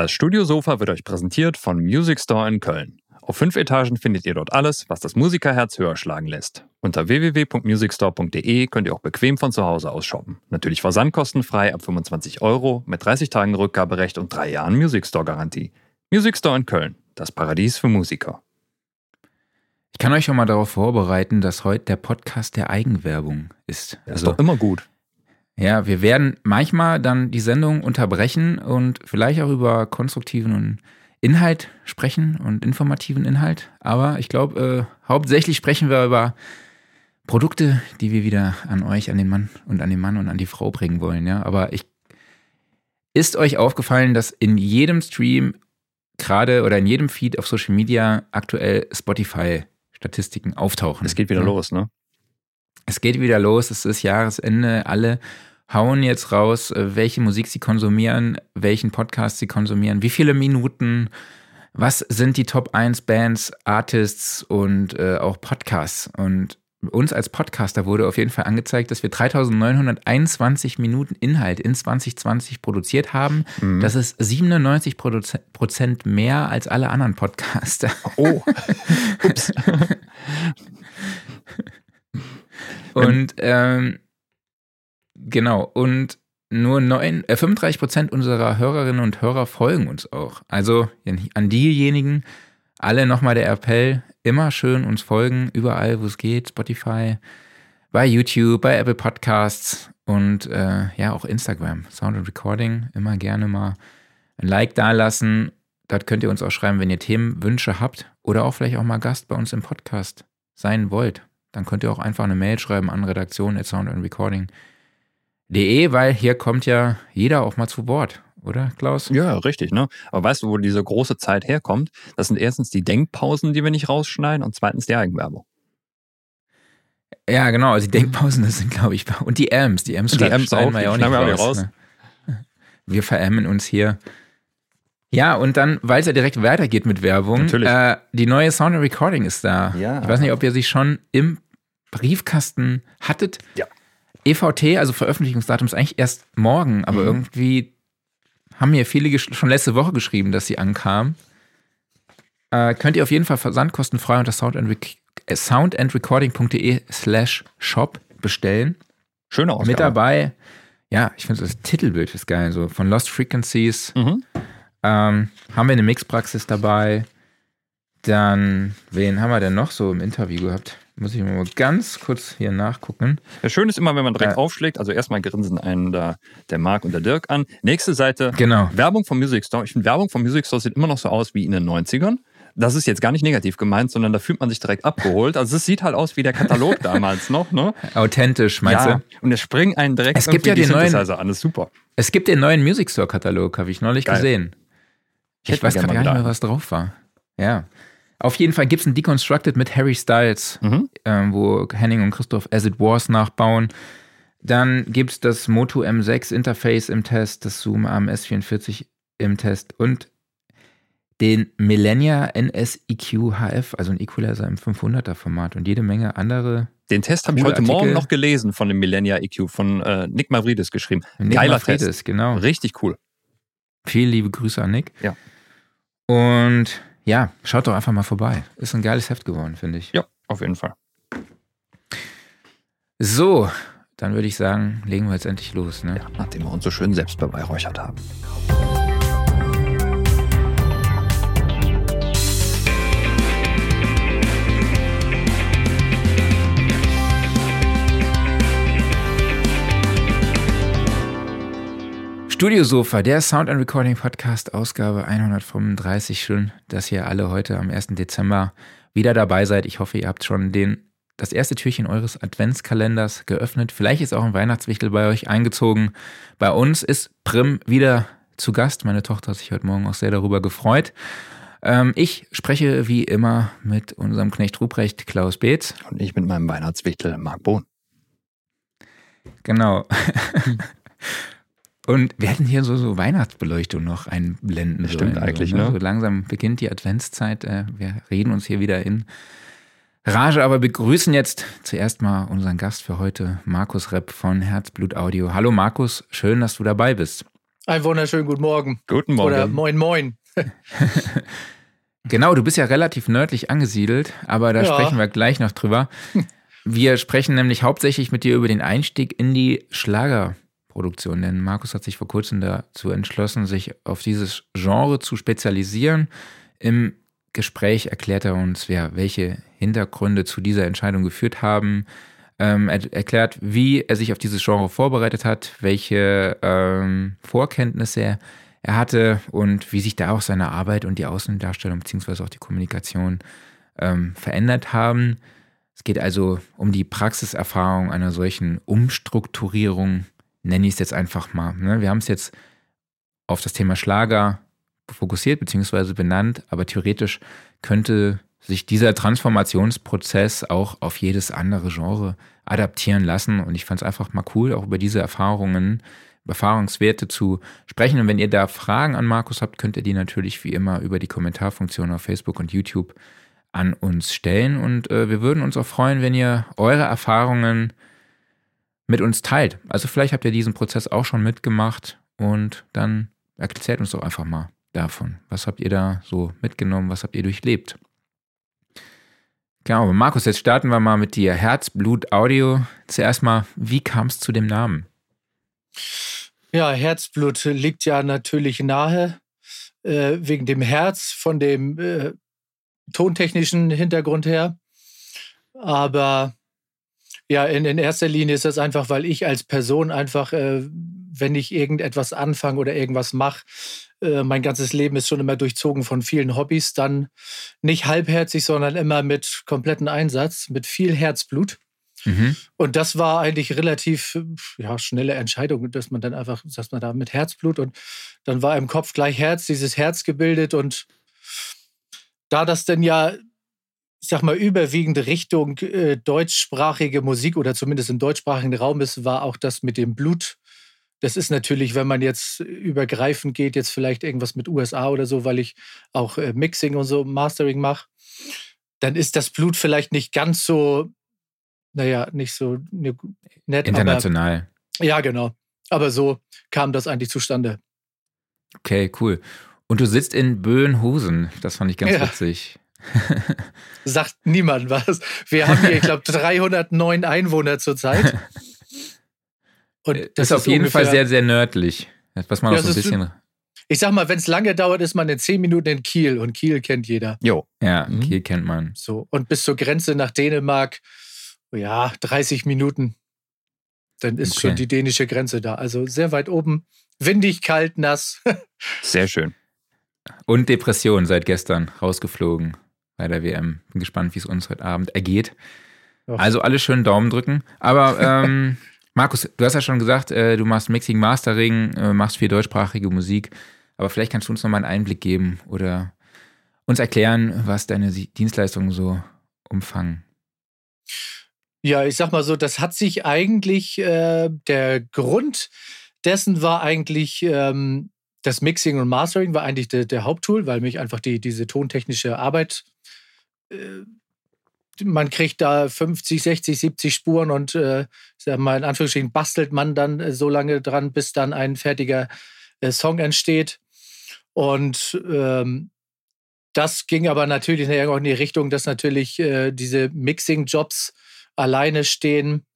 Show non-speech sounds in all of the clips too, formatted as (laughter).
Das Studiosofa wird euch präsentiert von Music Store in Köln. Auf fünf Etagen findet ihr dort alles, was das Musikerherz höher schlagen lässt. Unter www.musicstore.de könnt ihr auch bequem von zu Hause aus shoppen. Natürlich versandkostenfrei ab 25 Euro mit 30 Tagen Rückgaberecht und drei Jahren Music Store Garantie. Music Store in Köln, das Paradies für Musiker. Ich kann euch schon mal darauf vorbereiten, dass heute der Podcast der Eigenwerbung ist. Das ist doch immer gut. Ja, wir werden manchmal dann die Sendung unterbrechen und vielleicht auch über konstruktiven Inhalt sprechen und informativen Inhalt. Aber ich glaube, äh, hauptsächlich sprechen wir über Produkte, die wir wieder an euch, an den Mann und an den Mann und an die Frau bringen wollen. Ja, aber ich ist euch aufgefallen, dass in jedem Stream gerade oder in jedem Feed auf Social Media aktuell Spotify-Statistiken auftauchen? Es geht wieder ja. los, ne? Es geht wieder los, es ist Jahresende, alle hauen jetzt raus, äh, welche Musik sie konsumieren, welchen Podcast sie konsumieren, wie viele Minuten, was sind die Top 1 Bands, Artists und äh, auch Podcasts. Und uns als Podcaster wurde auf jeden Fall angezeigt, dass wir 3921 Minuten Inhalt in 2020 produziert haben. Mhm. Das ist 97 Prozent mehr als alle anderen Podcaster. Oh, (laughs) ups. und ähm, Genau. Und nur neun, äh, 35 Prozent unserer Hörerinnen und Hörer folgen uns auch. Also an diejenigen, alle nochmal der Appell, immer schön uns folgen, überall, wo es geht, Spotify, bei YouTube, bei Apple Podcasts und äh, ja, auch Instagram, Sound and Recording, immer gerne mal ein Like dalassen. Dort könnt ihr uns auch schreiben, wenn ihr Themenwünsche habt oder auch vielleicht auch mal Gast bei uns im Podcast sein wollt. Dann könnt ihr auch einfach eine Mail schreiben an redaktion at sound and recording De, weil hier kommt ja jeder auch mal zu Wort, oder Klaus? Ja, richtig, ne? Aber weißt du, wo diese große Zeit herkommt? Das sind erstens die Denkpausen, die wir nicht rausschneiden, und zweitens die Eigenwerbung. Ja, genau, also die Denkpausen, das sind, glaube ich, (laughs) und die Amps, die Amps, die Amps auch, wir ja auch nicht raus. raus. Ne? Wir verämmen uns hier. Ja, und dann, weil es ja direkt weitergeht mit Werbung, äh, die neue Sound Recording ist da. Ja. Ich weiß nicht, ob ihr sie schon im Briefkasten hattet. Ja. EVT, also Veröffentlichungsdatum, ist eigentlich erst morgen, aber mhm. irgendwie haben mir viele schon letzte Woche geschrieben, dass sie ankam. Äh, könnt ihr auf jeden Fall versandkostenfrei unter soundandrecording.de soundandrecording slash shop bestellen. Schöne Ausgabe. Mit dabei, ja, ich finde das Titelbild ist geil, so von Lost Frequencies. Mhm. Ähm, haben wir eine Mixpraxis dabei. Dann, wen haben wir denn noch so im Interview gehabt? Muss ich mal ganz kurz hier nachgucken. Ja, schön ist immer, wenn man direkt ja. aufschlägt. Also erstmal grinsen einen da der Marc und der Dirk an. Nächste Seite. Genau. Werbung vom Music Store. Ich finde, Werbung vom Music Store sieht immer noch so aus wie in den 90ern. Das ist jetzt gar nicht negativ gemeint, sondern da fühlt man sich direkt abgeholt. Also es sieht halt aus wie der Katalog (laughs) damals noch, ne? Authentisch, meinst ja. du? Und es springen einen direkt es gibt ja die den neuen, an. Das ist super. Es gibt den neuen Music Store Katalog, habe ich neulich Geil. gesehen. Ich, ich weiß gar nicht mehr, was drauf war. Ja. Auf jeden Fall gibt es ein Deconstructed mit Harry Styles, mhm. ähm, wo Henning und Christoph As It Was nachbauen. Dann gibt es das Moto M6 Interface im Test, das Zoom AMS44 im Test und den Millennia NSEQ HF, also ein Equalizer im 500er Format und jede Menge andere. Den Test habe ich heute Artikel. Morgen noch gelesen von dem Millennia EQ von äh, Nick Mavridis geschrieben. Nick Geiler Mavridis, Test. genau. Richtig cool. Vielen liebe Grüße an Nick. Ja. Und ja, schaut doch einfach mal vorbei. Ist ein geiles Heft geworden, finde ich. Ja, auf jeden Fall. So, dann würde ich sagen, legen wir jetzt endlich los. Ne? Ja, nachdem wir uns so schön selbst beweihräuchert haben. Studiosofa, der Sound and Recording Podcast, Ausgabe 135. Schön, dass ihr alle heute am 1. Dezember wieder dabei seid. Ich hoffe, ihr habt schon den, das erste Türchen eures Adventskalenders geöffnet. Vielleicht ist auch ein Weihnachtswichtel bei euch eingezogen. Bei uns ist Prim wieder zu Gast. Meine Tochter hat sich heute Morgen auch sehr darüber gefreut. Ähm, ich spreche wie immer mit unserem Knecht Ruprecht Klaus Beetz. Und ich mit meinem Weihnachtswichtel Marc Bohn. Genau. (laughs) Und wir hätten hier so, so Weihnachtsbeleuchtung noch einblenden Stimmt sollen. eigentlich, so, ne? So langsam beginnt die Adventszeit. Äh, wir reden uns hier wieder in Rage, aber begrüßen jetzt zuerst mal unseren Gast für heute, Markus Repp von Herzblut Audio. Hallo Markus, schön, dass du dabei bist. Einen wunderschönen guten Morgen. Guten Morgen. Oder moin moin. (laughs) genau, du bist ja relativ nördlich angesiedelt, aber da ja. sprechen wir gleich noch drüber. (laughs) Wir sprechen nämlich hauptsächlich mit dir über den Einstieg in die Schlagerproduktion, denn Markus hat sich vor kurzem dazu entschlossen, sich auf dieses Genre zu spezialisieren. Im Gespräch erklärt er uns, ja, welche Hintergründe zu dieser Entscheidung geführt haben. Ähm, er erklärt, wie er sich auf dieses Genre vorbereitet hat, welche ähm, Vorkenntnisse er, er hatte und wie sich da auch seine Arbeit und die Außendarstellung beziehungsweise auch die Kommunikation ähm, verändert haben. Es geht also um die Praxiserfahrung einer solchen Umstrukturierung, nenne ich es jetzt einfach mal. Ne? Wir haben es jetzt auf das Thema Schlager fokussiert bzw. benannt, aber theoretisch könnte sich dieser Transformationsprozess auch auf jedes andere Genre adaptieren lassen. Und ich fand es einfach mal cool, auch über diese Erfahrungen, Erfahrungswerte zu sprechen. Und wenn ihr da Fragen an Markus habt, könnt ihr die natürlich wie immer über die Kommentarfunktion auf Facebook und YouTube an uns stellen. Und äh, wir würden uns auch freuen, wenn ihr eure Erfahrungen mit uns teilt. Also vielleicht habt ihr diesen Prozess auch schon mitgemacht und dann erzählt uns doch einfach mal davon. Was habt ihr da so mitgenommen? Was habt ihr durchlebt? Genau, Markus, jetzt starten wir mal mit dir. Herzblut Audio. Zuerst mal, wie kam es zu dem Namen? Ja, Herzblut liegt ja natürlich nahe, äh, wegen dem Herz, von dem äh, tontechnischen Hintergrund her. Aber ja, in, in erster Linie ist das einfach, weil ich als Person einfach, äh, wenn ich irgendetwas anfange oder irgendwas mache, äh, mein ganzes Leben ist schon immer durchzogen von vielen Hobbys, dann nicht halbherzig, sondern immer mit kompletten Einsatz, mit viel Herzblut. Mhm. Und das war eigentlich relativ ja, schnelle Entscheidung, dass man dann einfach, dass man da mit Herzblut und dann war im Kopf gleich Herz, dieses Herz gebildet und da das denn ja, ich sag mal, überwiegend Richtung äh, deutschsprachige Musik oder zumindest im deutschsprachigen Raum ist, war auch das mit dem Blut. Das ist natürlich, wenn man jetzt übergreifend geht, jetzt vielleicht irgendwas mit USA oder so, weil ich auch äh, Mixing und so Mastering mache, dann ist das Blut vielleicht nicht ganz so, naja, nicht so ne, nett. International. Aber, ja, genau. Aber so kam das eigentlich zustande. Okay, cool. Und du sitzt in Böhnhusen. Das fand ich ganz ja. witzig. (laughs) Sagt niemand was. Wir haben hier, ich glaube, (laughs) 309 Einwohner zurzeit. Und äh, das ist auf jeden Fall sehr, sehr nördlich. Was man ja, auch so ein bisschen. Ich sag mal, wenn es lange dauert, ist man in 10 Minuten in Kiel und Kiel kennt jeder. Jo. Ja, mhm. Kiel kennt man. So. Und bis zur Grenze nach Dänemark, ja, 30 Minuten. Dann ist okay. schon die dänische Grenze da. Also sehr weit oben. Windig, kalt, nass. (laughs) sehr schön. Und Depression seit gestern rausgeflogen bei der WM. Bin gespannt, wie es uns heute Abend ergeht. Also alle schön Daumen drücken. Aber ähm, (laughs) Markus, du hast ja schon gesagt, äh, du machst Mixing, Mastering, äh, machst viel deutschsprachige Musik. Aber vielleicht kannst du uns noch mal einen Einblick geben oder uns erklären, was deine Dienstleistungen so umfangen. Ja, ich sag mal so, das hat sich eigentlich, äh, der Grund dessen war eigentlich ähm, das Mixing und Mastering war eigentlich der, der Haupttool, weil mich einfach die, diese tontechnische Arbeit, man kriegt da 50, 60, 70 Spuren und äh, sag mal in Anführungsstrichen bastelt man dann äh, so lange dran, bis dann ein fertiger äh, Song entsteht. Und ähm, das ging aber natürlich auch in die Richtung, dass natürlich äh, diese Mixing-Jobs alleine stehen.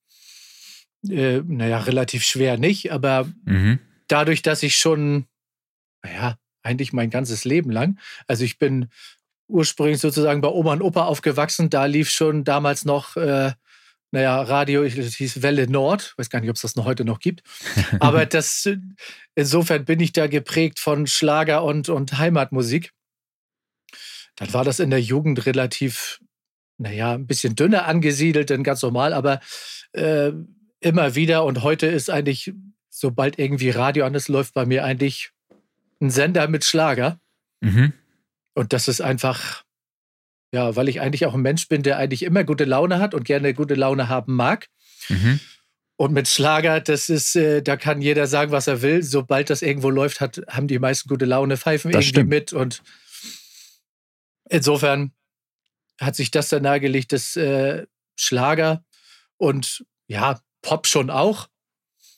Äh, naja, relativ schwer nicht, aber mhm. dadurch, dass ich schon naja, eigentlich mein ganzes Leben lang. Also ich bin ursprünglich sozusagen bei Oma und Opa aufgewachsen. Da lief schon damals noch, äh, naja, Radio, das hieß Welle Nord. Weiß gar nicht, ob es das noch heute noch gibt. (laughs) Aber das, insofern bin ich da geprägt von Schlager und, und Heimatmusik. Dann war das in der Jugend relativ, naja, ein bisschen dünner angesiedelt, denn ganz normal, aber äh, immer wieder. Und heute ist eigentlich, sobald irgendwie Radio an ist, läuft bei mir eigentlich ein Sender mit Schlager. Mhm. Und das ist einfach, ja, weil ich eigentlich auch ein Mensch bin, der eigentlich immer gute Laune hat und gerne gute Laune haben mag. Mhm. Und mit Schlager, das ist, äh, da kann jeder sagen, was er will. Sobald das irgendwo läuft, hat, haben die meisten gute Laune, pfeifen das irgendwie stimmt. mit. Und insofern hat sich das dann nahegelegt, dass äh, Schlager und ja, Pop schon auch,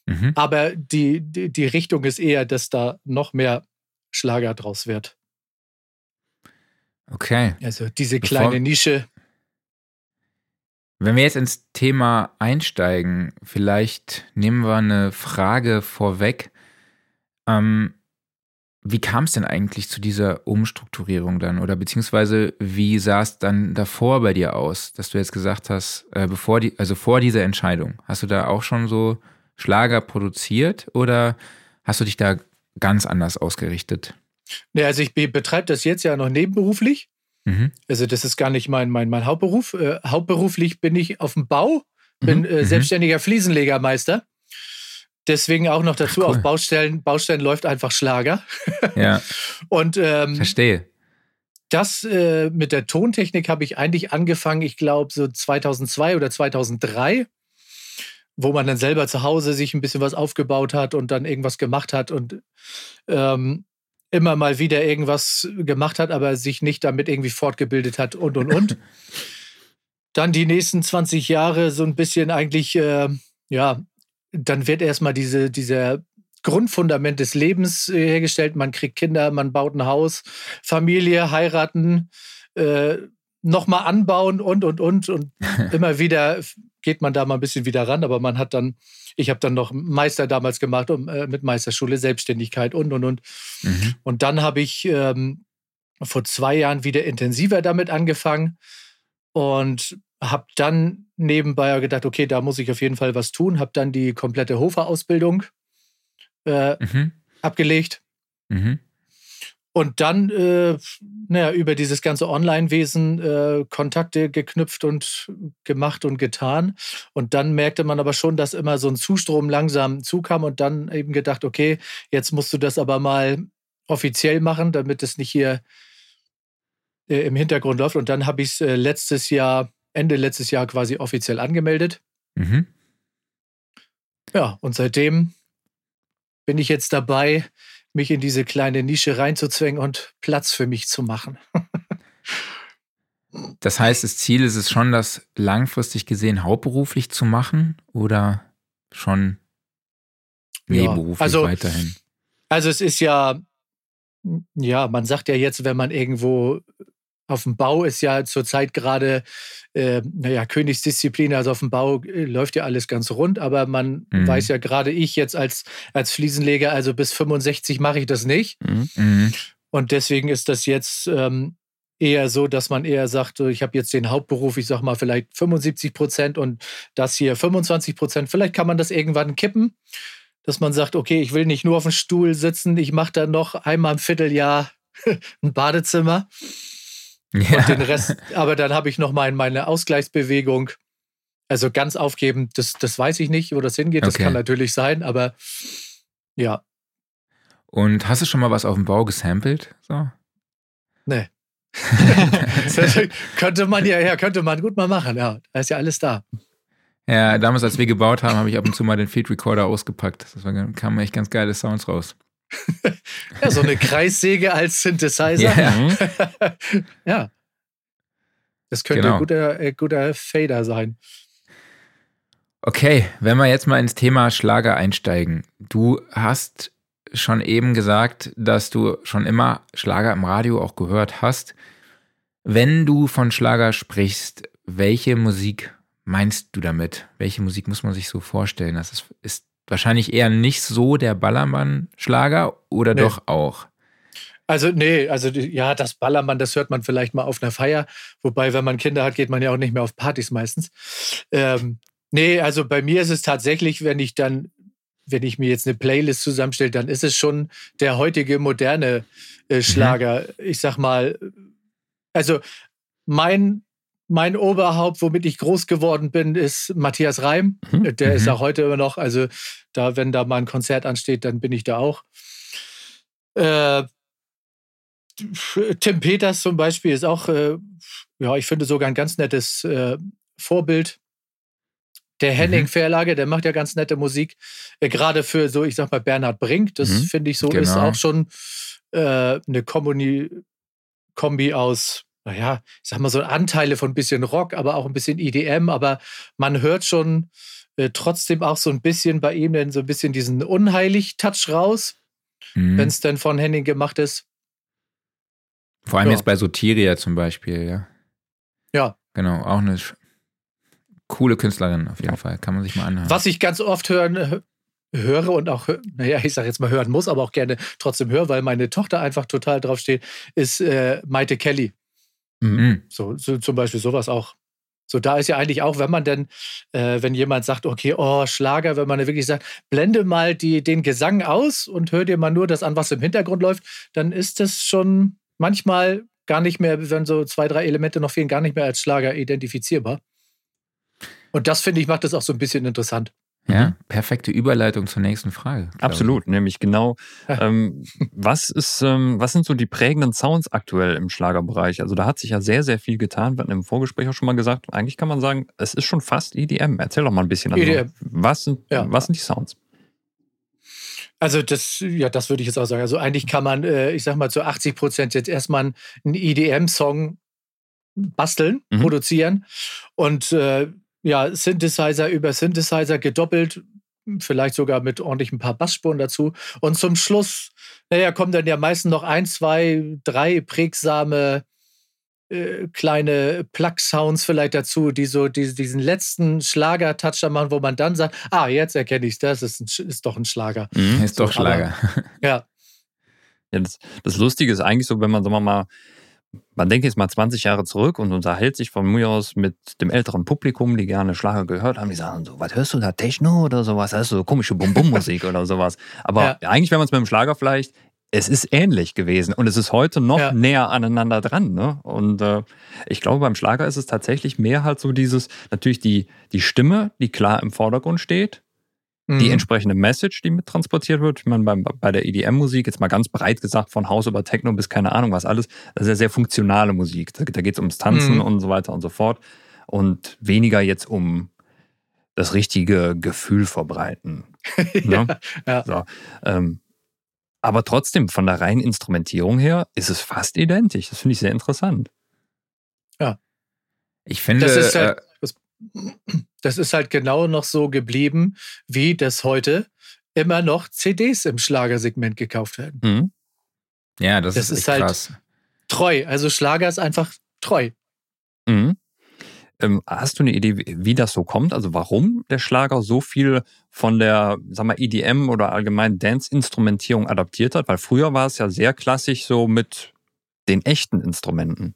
Mhm. Aber die, die, die Richtung ist eher, dass da noch mehr Schlager draus wird. Okay. Also diese kleine Bevor, Nische. Wenn wir jetzt ins Thema einsteigen, vielleicht nehmen wir eine Frage vorweg. Ähm, wie kam es denn eigentlich zu dieser Umstrukturierung dann? Oder beziehungsweise wie sah es dann davor bei dir aus, dass du jetzt gesagt hast, äh, bevor die, also vor dieser Entscheidung, hast du da auch schon so Schlager produziert oder hast du dich da ganz anders ausgerichtet? Nee, also ich betreibe das jetzt ja noch nebenberuflich. Mhm. Also das ist gar nicht mein, mein, mein Hauptberuf. Äh, hauptberuflich bin ich auf dem Bau, bin mhm. äh, mhm. selbstständiger Fliesenlegermeister. Deswegen auch noch dazu, Ach, cool. auf Baustellen, Baustellen läuft einfach Schlager. (laughs) Ja. Und ähm, verstehe. Das äh, mit der Tontechnik habe ich eigentlich angefangen, ich glaube so 2002 oder 2003, wo man dann selber zu Hause sich ein bisschen was aufgebaut hat und dann irgendwas gemacht hat und ähm, immer mal wieder irgendwas gemacht hat, aber sich nicht damit irgendwie fortgebildet hat und und und. (laughs) dann die nächsten 20 Jahre so ein bisschen eigentlich, äh, ja, dann wird erstmal diese, dieser Grundfundament des Lebens äh, hergestellt. Man kriegt Kinder, man baut ein Haus, Familie, heiraten, äh, nochmal anbauen und, und, und. Und (laughs) immer wieder geht man da mal ein bisschen wieder ran. Aber man hat dann, ich habe dann noch Meister damals gemacht um, äh, mit Meisterschule, Selbstständigkeit und, und, und. Mhm. Und dann habe ich ähm, vor zwei Jahren wieder intensiver damit angefangen und habe dann nebenbei gedacht, okay, da muss ich auf jeden Fall was tun. Habe dann die komplette Hofer-Ausbildung äh, mhm. abgelegt. Mhm. Und dann, äh, naja, über dieses ganze Online-Wesen äh, Kontakte geknüpft und gemacht und getan. Und dann merkte man aber schon, dass immer so ein Zustrom langsam zukam und dann eben gedacht, okay, jetzt musst du das aber mal offiziell machen, damit es nicht hier äh, im Hintergrund läuft. Und dann habe ich es äh, letztes Jahr Ende letztes Jahr quasi offiziell angemeldet. Mhm. Ja, und seitdem bin ich jetzt dabei, mich in diese kleine Nische reinzuzwängen und Platz für mich zu machen. (laughs) das heißt, das Ziel ist es schon, das langfristig gesehen hauptberuflich zu machen oder schon nebenberuflich ja, also, weiterhin? Also es ist ja, ja, man sagt ja jetzt, wenn man irgendwo auf dem Bau ist ja zurzeit gerade, äh, naja, Königsdisziplin. Also auf dem Bau äh, läuft ja alles ganz rund, aber man mhm. weiß ja gerade ich jetzt als, als Fliesenleger, also bis 65 mache ich das nicht. Mhm. mhm. Und deswegen ist das jetzt ähm, eher so, dass man eher sagt, ich habe jetzt den Hauptberuf, ich sag mal vielleicht 75 Prozent und das hier 25 Prozent. Vielleicht kann man das irgendwann kippen, dass man sagt, okay, ich will nicht nur auf dem Stuhl sitzen, ich mache dann noch einmal im Vierteljahr (laughs) ein Badezimmer. Ja. Und den Rest, aber dann habe ich noch mal meine Ausgleichsbewegung. Also ganz aufgeben, das, das weiß ich nicht, wo das hingeht. Das okay. kann natürlich sein, aber ja. Und hast du schon mal was auf dem Bau gesampelt? So? Nee. (laughs) (laughs) könnte man ja, ja, könnte man gut mal machen, ja. Da ist ja alles da. Ja, damals, als wir gebaut haben, habe ich ab und zu mal den Field Recorder ausgepackt. Das war, kamen echt ganz geile Sounds raus. (laughs) ja, so eine Kreissäge als Synthesizer. Yeah. (laughs) ja. Das könnte genau. ein guter, äh, guter Fader sein. Okay, wenn wir jetzt mal ins Thema Schlager einsteigen. Du hast schon eben gesagt, dass du schon immer Schlager im Radio auch gehört hast. Wenn du von Schlager sprichst, welche Musik meinst du damit? Welche Musik muss man sich so vorstellen? Das ist, ist wahrscheinlich eher nicht so der Ballermann-Schlager oder nee. doch auch? Also, nee, also ja, das Ballermann, das hört man vielleicht mal auf einer Feier. Wobei, wenn man Kinder hat, geht man ja auch nicht mehr auf Partys meistens. Ähm, nee, also bei mir ist es tatsächlich, wenn ich dann, wenn ich mir jetzt eine Playlist zusammenstelle, dann ist es schon der heutige moderne äh, mhm. Schlager. Mhm. Ich sag mal, also mein mein Oberhaupt, womit ich groß geworden bin, ist Matthias Reim. Mhm. Der mhm. ist auch heute immer noch. Also, da, wenn da mal ein Konzert ansteht, dann bin ich da auch. Äh, Tim Peters zum Beispiel ist auch, äh, ja, ich finde sogar ein ganz nettes äh, Vorbild. Der mhm. Henning mhm. Verlage, der macht ja ganz nette Musik. Äh, Gerade für so, ich sag mal, Bernhard Brink, das mhm. finde ich so, genau. ist auch schon äh, eine Kombi, Kombi aus naja, ich sag mal so Anteile von ein bisschen Rock, aber auch ein bisschen EDM, aber man hört schon äh, trotzdem auch so ein bisschen bei ihm dann so ein bisschen diesen Unheilig-Touch raus, mhm. wenn es denn von Henning gemacht ist. Vor allem ja. jetzt bei Sotiria zum Beispiel, ja. Ja. Genau, auch eine coole Künstlerin auf jeden Fall. Kann man sich mal anhören. Was ich ganz oft hören, höre und auch, naja, ich sage jetzt mal hören muss, aber auch gerne trotzdem höre, weil meine Tochter einfach total drauf steht, ist äh, Maite Kelly. Mhm. So, so, zum Beispiel sowas auch. So, da ist ja eigentlich auch, wenn man denn, äh, wenn jemand sagt, okay, oh, Schlager, wenn man wirklich sagt, blende mal die, den Gesang aus und hör dir mal nur das an, was im Hintergrund läuft, dann ist das schon manchmal gar nicht mehr, wenn so zwei, drei Elemente noch fehlen, gar nicht mehr als Schlager identifizierbar. Und das, finde ich, macht das auch so ein bisschen interessant. Ja, mhm. perfekte Überleitung zur nächsten Frage. Absolut, ich. nämlich genau, (laughs) ähm, was ist, ähm, was sind so die prägenden Sounds aktuell im Schlagerbereich? Also da hat sich ja sehr, sehr viel getan. Wir hatten im Vorgespräch auch schon mal gesagt, eigentlich kann man sagen, es ist schon fast EDM. Erzähl doch mal ein bisschen. Also, EDM. Was sind, ja. was sind die Sounds? Also das, ja, das würde ich jetzt auch sagen. Also eigentlich kann man, äh, ich sag mal, zu 80 Prozent jetzt erstmal einen EDM-Song basteln, mhm. produzieren und äh, ja, Synthesizer über Synthesizer gedoppelt, vielleicht sogar mit ordentlich ein paar Bassspuren dazu. Und zum Schluss, naja, kommen dann ja meistens noch ein, zwei, drei prägsame äh, kleine Plug-Sounds vielleicht dazu, die so die, diesen letzten Schlager-Touch machen, wo man dann sagt, ah, jetzt erkenne ich das, ist, ein, ist doch ein Schlager. Mhm, ist doch Schlager. Aber, ja. ja das, das Lustige ist eigentlich so, wenn man, sagen wir mal, man denkt jetzt mal 20 Jahre zurück und unterhält sich von mir aus mit dem älteren Publikum, die gerne Schlager gehört haben, die sagen so, was hörst du da, Techno oder sowas? Das ist so komische Bum-Bum-Musik oder sowas. Aber ja. eigentlich, wenn man es mit dem Schlager vielleicht, es ist ähnlich gewesen und es ist heute noch ja. näher aneinander dran. Ne? Und äh, ich glaube, beim Schlager ist es tatsächlich mehr halt so dieses, natürlich die, die Stimme, die klar im Vordergrund steht, die mhm. entsprechende Message, die mit transportiert wird. Ich meine, bei, bei der EDM-Musik, jetzt mal ganz breit gesagt, von Haus über Techno bis keine Ahnung was alles, das ist ja sehr funktionale Musik. Da, da geht es ums Tanzen mhm. und so weiter und so fort. Und weniger jetzt um das richtige Gefühl verbreiten. (laughs) ne? ja, So, ähm, aber trotzdem, von der reinen Instrumentierung her, ist es fast identisch. Das finde ich sehr interessant. Ja. Ich finde. Das ist halt, äh, das ist halt genau noch so geblieben, wie das heute immer noch CDs im Schlagersegment gekauft werden. Mhm. Ja, das, das ist, ist halt krass. treu. Also Schlager ist einfach treu. Mhm. Ähm, hast du eine Idee, wie das so kommt? Also warum der Schlager so viel von der, sag mal, EDM oder allgemein Dance-Instrumentierung adaptiert hat? Weil früher war es ja sehr klassisch so mit den echten Instrumenten.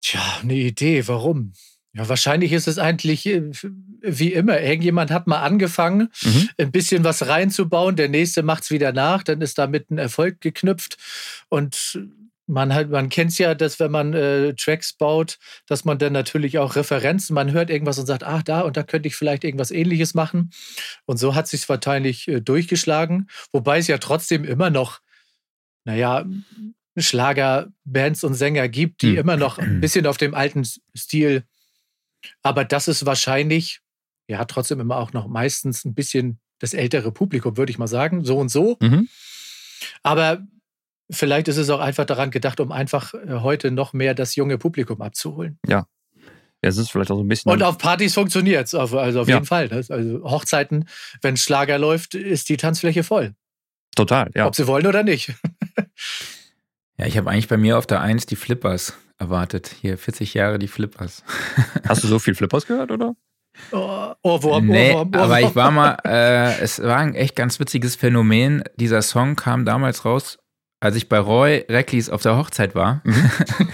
Tja, eine Idee, warum? Ja, wahrscheinlich ist es eigentlich äh, wie immer. Irgendjemand hat mal angefangen, mhm. ein bisschen was reinzubauen, der nächste macht es wieder nach, dann ist damit ein Erfolg geknüpft. Und man halt, man kennt es ja, dass wenn man äh, Tracks baut, dass man dann natürlich auch Referenzen, man hört irgendwas und sagt, ach, da und da könnte ich vielleicht irgendwas ähnliches machen. Und so hat es sich wahrscheinlich äh, durchgeschlagen, wobei es ja trotzdem immer noch, naja, Schlagerbands und Sänger gibt, die mhm. immer noch ein (clears throat) bisschen auf dem alten Stil. Aber das ist wahrscheinlich, ja, trotzdem immer auch noch meistens ein bisschen das ältere Publikum, würde ich mal sagen, so und so. Mhm. Aber vielleicht ist es auch einfach daran gedacht, um einfach äh, heute noch mehr das junge Publikum abzuholen. Ja. Ja, es ist vielleicht auch so ein bisschen. Und auf Partys funktioniert es, also auf ja. jeden Fall. Ne? Also Hochzeiten, wenn Schlager läuft, ist die Tanzfläche voll. Total, ja. Ob sie wollen oder nicht. (laughs) Ja, ich habe eigentlich bei mir auf der Eins die Flippers erwartet. Hier 40 Jahre die Flippers. (laughs) Hast du so viel Flippers gehört, oder? Oh, Ohrwurm, nee, Ohrwurm, Ohrwurm. aber ich war mal, äh, es war ein echt ganz witziges Phänomen. Dieser Song kam damals raus, als ich bei Roy Recklis auf der Hochzeit war. Mhm.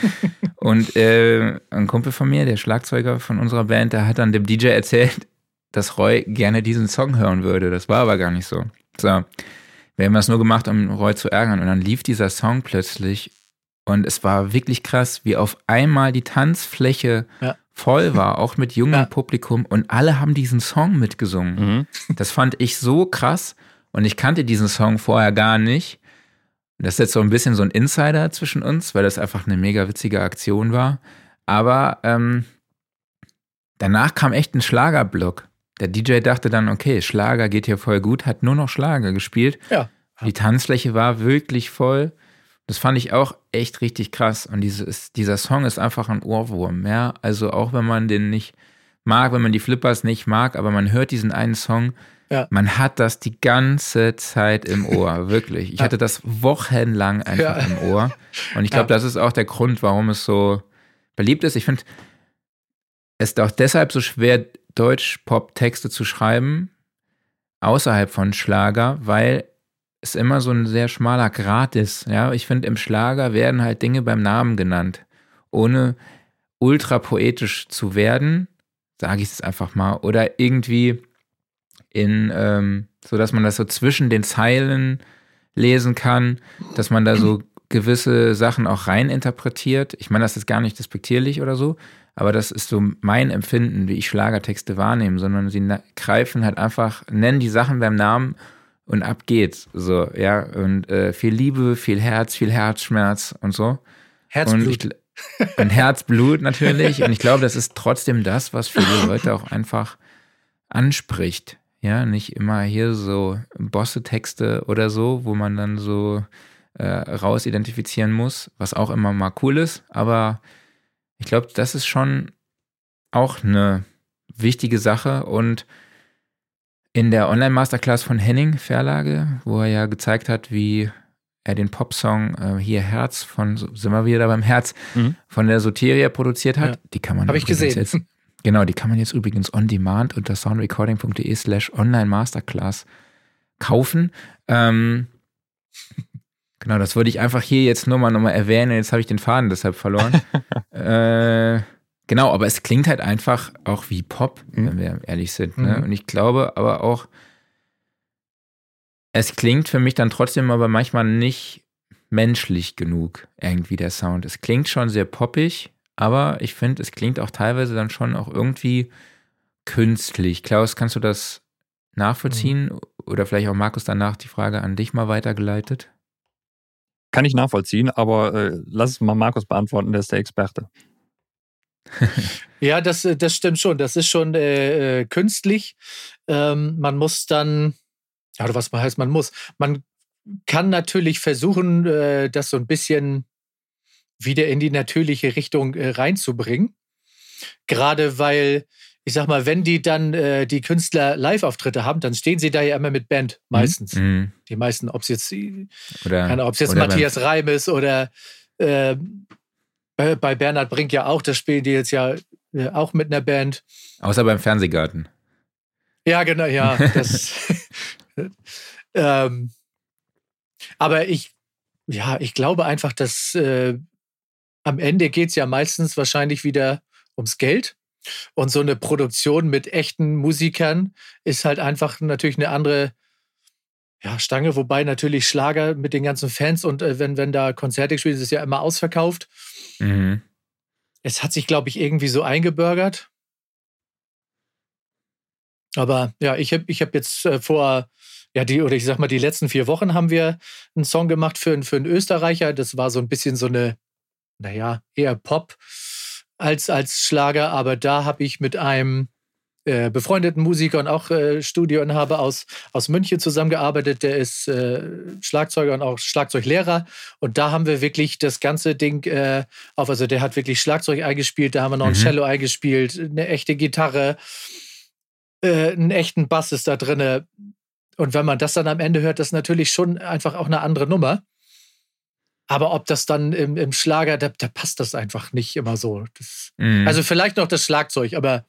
(laughs) Und äh, ein Kumpel von mir, der Schlagzeuger von unserer Band, der hat dann dem DJ erzählt, dass Roy gerne diesen Song hören würde. Das war aber gar nicht so. So. Wir haben das nur gemacht, um Roy zu ärgern. Und dann lief dieser Song plötzlich und es war wirklich krass, wie auf einmal die Tanzfläche ja. voll war, (laughs) auch mit jungem ja. Publikum. Und alle haben diesen Song mitgesungen. Mhm. Das fand ich so krass. Und ich kannte diesen Song vorher gar nicht. Das ist jetzt so ein bisschen so ein Insider zwischen uns, weil das einfach eine mega witzige Aktion war. Aber ähm, danach kam echt ein Schlagerblock. Der DJ dachte dann, okay, Schlager geht hier voll gut, hat nur noch Schlager gespielt. Ja. Die Tanzfläche war wirklich voll. Das fand ich auch echt richtig krass. Und dieses, dieser Song ist einfach ein Ohrwurm, ja. Also auch wenn man den nicht mag, wenn man die Flippers nicht mag, aber man hört diesen einen Song, ja. man hat das die ganze Zeit im Ohr, (laughs) wirklich. Ich ja. hatte das wochenlang einfach ja. im Ohr. Und ich glaube, (laughs) das ist auch der Grund, warum es so beliebt ist. Ich finde es ist auch deshalb so schwer, Deutsch-Pop-Texte zu schreiben, außerhalb von Schlager, weil es immer so ein sehr schmaler Grat ist. Ja, ich finde, im Schlager werden halt Dinge beim Namen genannt, ohne ultra poetisch zu werden, sage ich es einfach mal, oder irgendwie in, ähm, so dass man das so zwischen den Zeilen lesen kann, dass man da so gewisse Sachen auch rein interpretiert. Ich meine, das ist gar nicht despektierlich oder so, aber das ist so mein Empfinden, wie ich Schlagertexte wahrnehme, sondern sie greifen halt einfach, nennen die Sachen beim Namen und ab geht's. So, ja, und äh, viel Liebe, viel Herz, viel Herzschmerz und so. Herzblut. Und, ich, und Herzblut natürlich. und ich glaube, das ist trotzdem das, was viele Leute auch einfach anspricht. Ja, nicht immer hier so Bosse-Texte oder so, wo man dann so äh, raus identifizieren muss, was auch immer mal cool ist, aber ich glaube, das ist schon auch eine wichtige Sache und in der Online-Masterclass von Henning Verlage, wo er ja gezeigt hat, wie er den Popsong äh, hier Herz von, sind wir wieder da beim Herz, mhm. von der Soteria produziert hat. Ja. Die kann man Habe ich gesehen. Jetzt, genau, die kann man jetzt übrigens on demand unter soundrecording.de slash online masterclass kaufen. Ähm, Genau, das würde ich einfach hier jetzt nur mal nochmal erwähnen. Jetzt habe ich den Faden deshalb verloren. (laughs) äh, genau, aber es klingt halt einfach auch wie Pop, mhm. wenn wir ehrlich sind. Ne? Mhm. Und ich glaube aber auch, es klingt für mich dann trotzdem aber manchmal nicht menschlich genug, irgendwie der Sound. Es klingt schon sehr poppig, aber ich finde, es klingt auch teilweise dann schon auch irgendwie künstlich. Klaus, kannst du das nachvollziehen? Mhm. Oder vielleicht auch Markus danach die Frage an dich mal weitergeleitet? Kann ich nachvollziehen, aber äh, lass es mal Markus beantworten, der ist der Experte. (laughs) ja, das, äh, das stimmt schon. Das ist schon äh, äh, künstlich. Ähm, man muss dann, oder was heißt, man muss. Man kann natürlich versuchen, äh, das so ein bisschen wieder in die natürliche Richtung äh, reinzubringen. Gerade weil ich sag mal, wenn die dann äh, die Künstler Live-Auftritte haben, dann stehen sie da ja immer mit Band, mhm. meistens. Mhm. Die meisten, ob es jetzt, oder, ob es jetzt Matthias Reim ist oder äh, bei Bernhard Brink ja auch, das spielen die jetzt ja äh, auch mit einer Band. Außer beim Fernsehgarten. Ja, genau, ja. (laughs) Das, (laughs) ähm, aber ich, ja, ich glaube einfach, dass äh, am Ende geht es ja meistens wahrscheinlich wieder ums Geld. Und so eine Produktion mit echten Musikern ist halt einfach natürlich eine andere ja, Stange, wobei natürlich Schlager mit den ganzen Fans und äh, wenn, wenn da Konzerte gespielt ist, ist ja immer ausverkauft. Mhm. Es hat sich, glaube ich, irgendwie so eingebürgert. Aber ja, ich habe ich hab jetzt äh, vor, ja, die, oder ich sag mal, die letzten vier Wochen haben wir einen Song gemacht für, für einen Österreicher. Das war so ein bisschen so eine, naja, eher Pop als, als Schlager, aber da habe ich mit einem äh, befreundeten Musiker und auch äh, Studioinhaber aus, aus München zusammengearbeitet. Der ist äh, Schlagzeuger und auch Schlagzeuglehrer. Und da haben wir wirklich das ganze Ding äh, auf. Also der hat wirklich Schlagzeug eingespielt, da haben wir noch mhm. ein Cello eingespielt, eine echte Gitarre, äh, einen echten Bass ist da drin. Und wenn man das dann am Ende hört, das ist natürlich schon einfach auch eine andere Nummer. Aber ob das dann im, im Schlager, da, da passt das einfach nicht immer so. Das, mhm. Also vielleicht noch das Schlagzeug, aber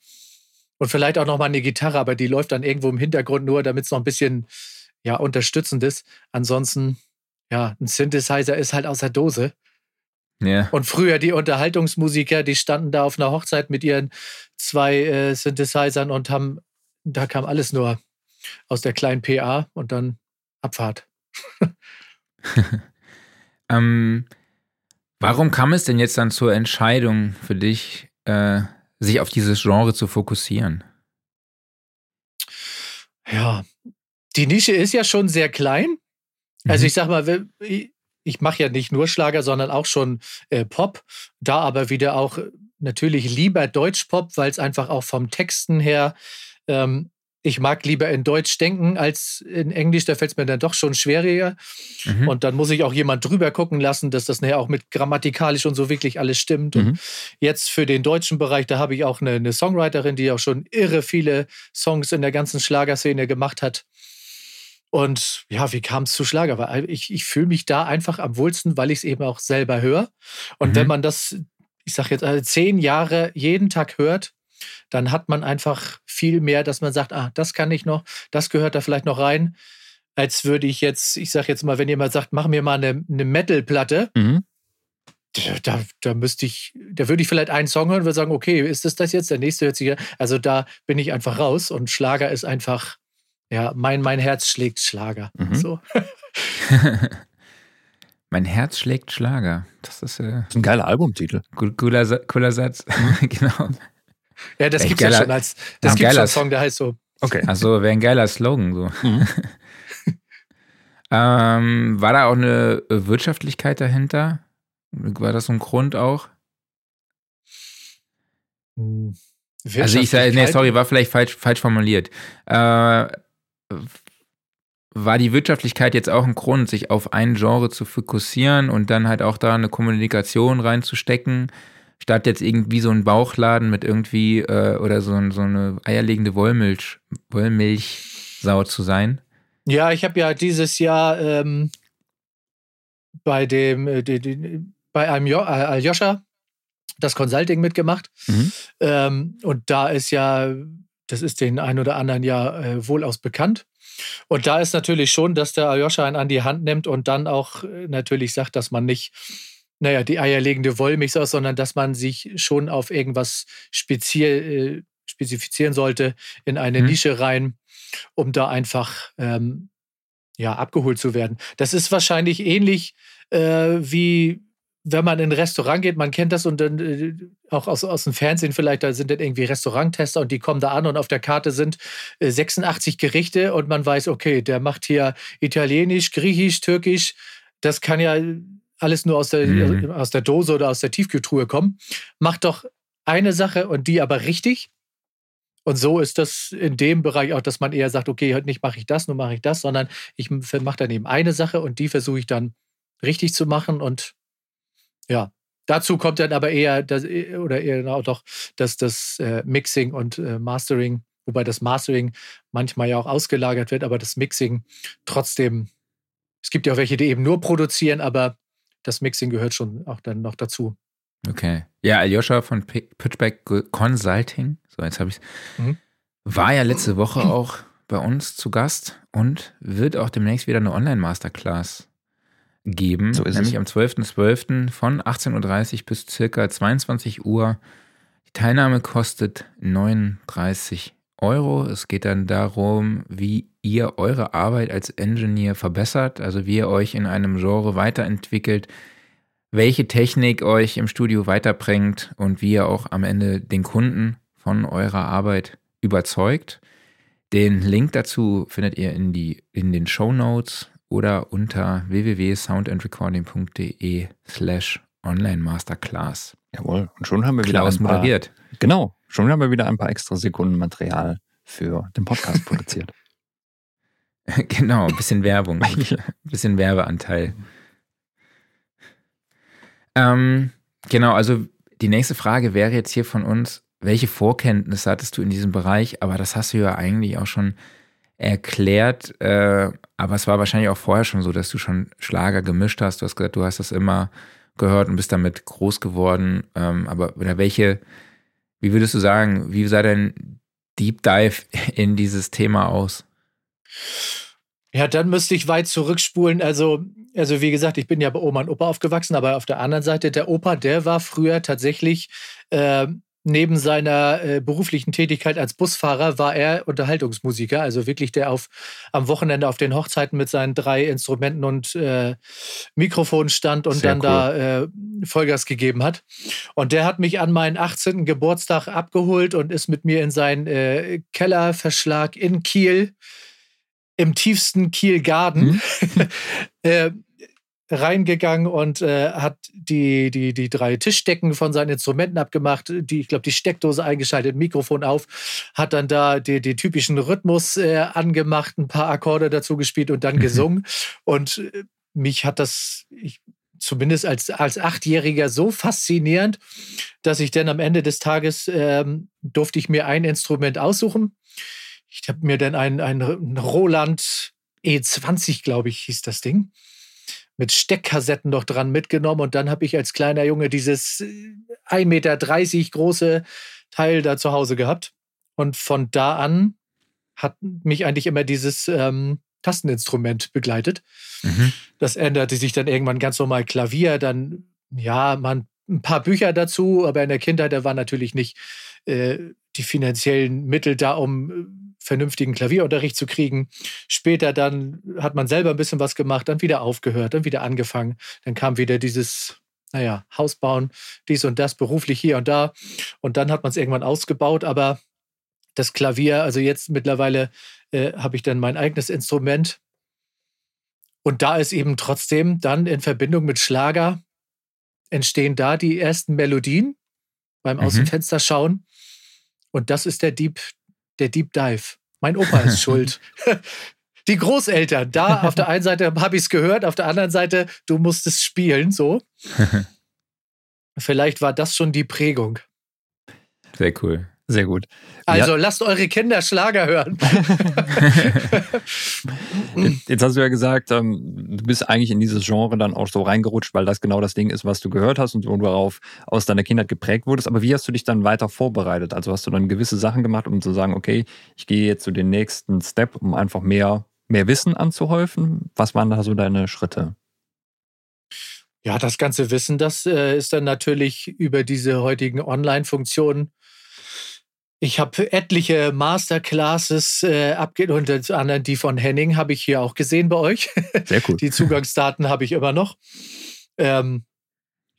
und vielleicht auch noch mal eine Gitarre, aber die läuft dann irgendwo im Hintergrund nur, damit es noch ein bisschen ja, unterstützend ist. Ansonsten, ja, ein Synthesizer ist halt aus der Dose. Ja. Und früher die Unterhaltungsmusiker, die standen da auf einer Hochzeit mit ihren zwei äh, Synthesizern und haben, da kam alles nur aus der kleinen PA und dann Abfahrt. (laughs) Ähm, warum kam es denn jetzt dann zur Entscheidung für dich, äh, sich auf dieses Genre zu fokussieren? Ja, die Nische ist ja schon sehr klein. Also mhm. ich sag mal, ich mache ja nicht nur Schlager, sondern auch schon äh, Pop. Da aber wieder auch natürlich lieber Deutschpop, weil es einfach auch vom Texten her ähm, ich mag lieber in Deutsch denken als in Englisch, da fällt es mir dann doch schon schwieriger. Mhm. Und dann muss ich auch jemand drüber gucken lassen, dass das nachher auch mit grammatikalisch und so wirklich alles stimmt. Mhm. Und jetzt für den deutschen Bereich, da habe ich auch eine, eine Songwriterin, die auch schon irre viele Songs in der ganzen Schlagerszene gemacht hat. Und ja, wie kam es zu Schlager? Weil ich, ich fühle mich da einfach am wohlsten, weil ich es eben auch selber höre. Und mhm. wenn man das, ich sage jetzt, also zehn Jahre jeden Tag hört, dann hat man einfach viel mehr, dass man sagt, ah, das kann ich noch, das gehört da vielleicht noch rein, als würde ich jetzt, ich sage jetzt mal, wenn jemand sagt, mach mir mal eine, eine Metal-Platte, mhm. da, da müsste ich, da würde ich vielleicht einen Song hören und würde sagen, okay, ist das das jetzt? Der nächste hört sich, also da bin ich einfach raus und Schlager ist einfach, ja, mein, mein Herz schlägt Schlager. Mhm. So. (laughs) mein Herz schlägt Schlager. Das ist, äh, das ist ein geiler Albumtitel. Cooler, cooler Satz. Mhm. (laughs) genau. Ja, das gibt es ja schon als das ah, gibt schon Song, der heißt so. Okay. Also wäre ein geiler Slogan so. Mhm. (laughs) ähm, war da auch eine Wirtschaftlichkeit dahinter? War das so ein Grund auch? Hm, also ich sage, nee, sorry, war vielleicht falsch, falsch formuliert. Äh, war die Wirtschaftlichkeit jetzt auch ein Grund, sich auf ein Genre zu fokussieren und dann halt auch da eine Kommunikation reinzustecken? Statt jetzt irgendwie so ein Bauchladen mit irgendwie äh, oder so, so eine eierlegende Wollmilch, Wollmilchsau zu sein? Ja, ich habe ja dieses Jahr ähm, bei dem äh, die, die, bei einem jo äh, Aljoscha das Consulting mitgemacht. Mhm. Ähm, und da ist ja, das ist den einen oder anderen ja äh, wohlaus bekannt. Und da ist natürlich schon, dass der Aljoscha einen an die Hand nimmt und dann auch äh, natürlich sagt, dass man nicht naja, die eierlegende Wollmilchsau, sondern dass man sich schon auf irgendwas speziell, äh, spezifizieren sollte, in eine mhm. Nische rein, um da einfach ähm, ja, abgeholt zu werden. Das ist wahrscheinlich ähnlich äh, wie wenn man in ein Restaurant geht, man kennt das und dann äh, auch aus, aus dem Fernsehen vielleicht, da sind dann irgendwie Restauranttester und die kommen da an und auf der Karte sind äh, 86 Gerichte und man weiß, okay, der macht hier Italienisch, Griechisch, Türkisch. Das kann ja alles nur aus der, mhm. aus der Dose oder aus der Tiefkühltruhe kommen. Mach doch eine Sache und die aber richtig. Und so ist das in dem Bereich auch, dass man eher sagt, okay, heute nicht mache ich das, nur mache ich das, sondern ich mache dann eben eine Sache und die versuche ich dann richtig zu machen. Und ja, dazu kommt dann aber eher, das, oder eher auch doch, dass das äh, Mixing und äh, Mastering, wobei das Mastering manchmal ja auch ausgelagert wird, aber das Mixing trotzdem, es gibt ja auch welche, die eben nur produzieren, aber das Mixing gehört schon auch dann noch dazu. Okay. Ja, Aljoscha von Pitchback Consulting, so jetzt habe ich mhm. war ja letzte Woche auch bei uns zu Gast und wird auch demnächst wieder eine Online-Masterclass geben. So nämlich es. am 12.12. .12. von 18.30 Uhr bis circa 22 Uhr. Die Teilnahme kostet 39 Euro. Es geht dann darum, wie ihr eure Arbeit als Engineer verbessert, also wie ihr euch in einem Genre weiterentwickelt, welche Technik euch im Studio weiterbringt und wie ihr auch am Ende den Kunden von eurer Arbeit überzeugt. Den Link dazu findet ihr in, die, in den Show Notes oder unter www.soundandrecording.de slash online masterclass. Jawohl, und schon haben wir wieder Klaus ein paar, moderiert. Genau, schon haben wir wieder ein paar extra Sekunden Material für den Podcast produziert. (laughs) genau, ein bisschen Werbung, (laughs) ein bisschen Werbeanteil. Ähm, genau, also die nächste Frage wäre jetzt hier von uns, welche Vorkenntnisse hattest du in diesem Bereich? Aber das hast du ja eigentlich auch schon erklärt. Äh, aber es war wahrscheinlich auch vorher schon so, dass du schon Schlager gemischt hast. Du hast gesagt, du hast das immer gehört und bist damit groß geworden. Ähm, aber oder welche, wie würdest du sagen, wie sah dein Deep Dive (laughs) in dieses Thema aus? Ja, dann müsste ich weit zurückspulen. Also, also wie gesagt, ich bin ja bei Oma und Opa aufgewachsen, aber auf der anderen Seite, der Opa, der war früher tatsächlich äh, neben seiner äh, beruflichen Tätigkeit als Busfahrer war er Unterhaltungsmusiker, also wirklich der auf am Wochenende auf den Hochzeiten mit seinen drei Instrumenten und äh, Mikrofon stand und Sehr dann cool. da äh, Vollgas gegeben hat. Und der hat mich an meinen 18. Geburtstag abgeholt und ist mit mir in seinen äh, Kellerverschlag in Kiel im tiefsten Kiel Garden. Mhm. (laughs) äh, reingegangen und äh, hat die, die, die drei Tischdecken von seinen Instrumenten abgemacht, die, ich glaube, die Steckdose eingeschaltet, Mikrofon auf, hat dann da die, die typischen Rhythmus äh, angemacht, ein paar Akkorde dazu gespielt und dann gesungen. und äh, mich hat das, ich, zumindest als, als Achtjähriger so faszinierend, dass ich dann am Ende des Tages ähm, durfte ich mir ein Instrument aussuchen. Ich habe mir dann ein, ein Roland E20, glaube ich, hieß das Ding mit Steckkassetten noch dran mitgenommen und dann habe ich als kleiner Junge dieses 1,30 äh, Meter große Teil da zu Hause gehabt. Und von da an hat mich eigentlich immer dieses ähm, Tasteninstrument begleitet. Mhm. Das änderte sich dann irgendwann ganz normal Klavier, dann ja, man ein paar Bücher dazu, aber in der Kindheit, da war natürlich nicht äh, die finanziellen Mittel da, um äh, vernünftigen Klavierunterricht zu kriegen. Später dann hat man selber ein bisschen was gemacht, dann wieder aufgehört, dann wieder angefangen. Dann kam wieder dieses, naja, Haus bauen, dies und das, beruflich hier und da. Und dann hat man es irgendwann ausgebaut, aber das Klavier, also jetzt mittlerweile äh, habe ich dann mein eigenes Instrument. Und da ist eben trotzdem dann in Verbindung mit Schlager entstehen da die ersten Melodien beim mhm. Aus dem Fenster schauen. Und das ist der Deep, der Deep Dive. Mein Opa ist schuld. (laughs) (laughs) Die Großeltern, da auf der einen Seite habe ich es gehört, auf der anderen Seite, du musst es spielen, so. (laughs) Vielleicht war das schon die Prägung. Sehr cool. Sehr gut. Also ja. lasst eure Kinder Schlager hören. (laughs) (laughs) Jetzt hast du ja gesagt, ähm, du bist eigentlich in dieses Genre dann auch so reingerutscht, weil das genau das Ding ist, was du gehört hast und worauf aus deiner Kindheit geprägt wurdest. Aber wie hast du dich dann weiter vorbereitet? Also hast du dann gewisse Sachen gemacht, um zu sagen, okay, ich gehe jetzt zu den nächsten Step, um einfach mehr, mehr Wissen anzuhäufen? Was waren da so deine Schritte? Ja, das ganze Wissen, das äh, ist dann natürlich über diese heutigen Online-Funktionen ich habe etliche Masterclasses äh, abgeht unter anderem die von Henning habe ich hier auch gesehen bei euch. (laughs) Sehr gut. Die Zugangsdaten habe ich immer noch. Ähm,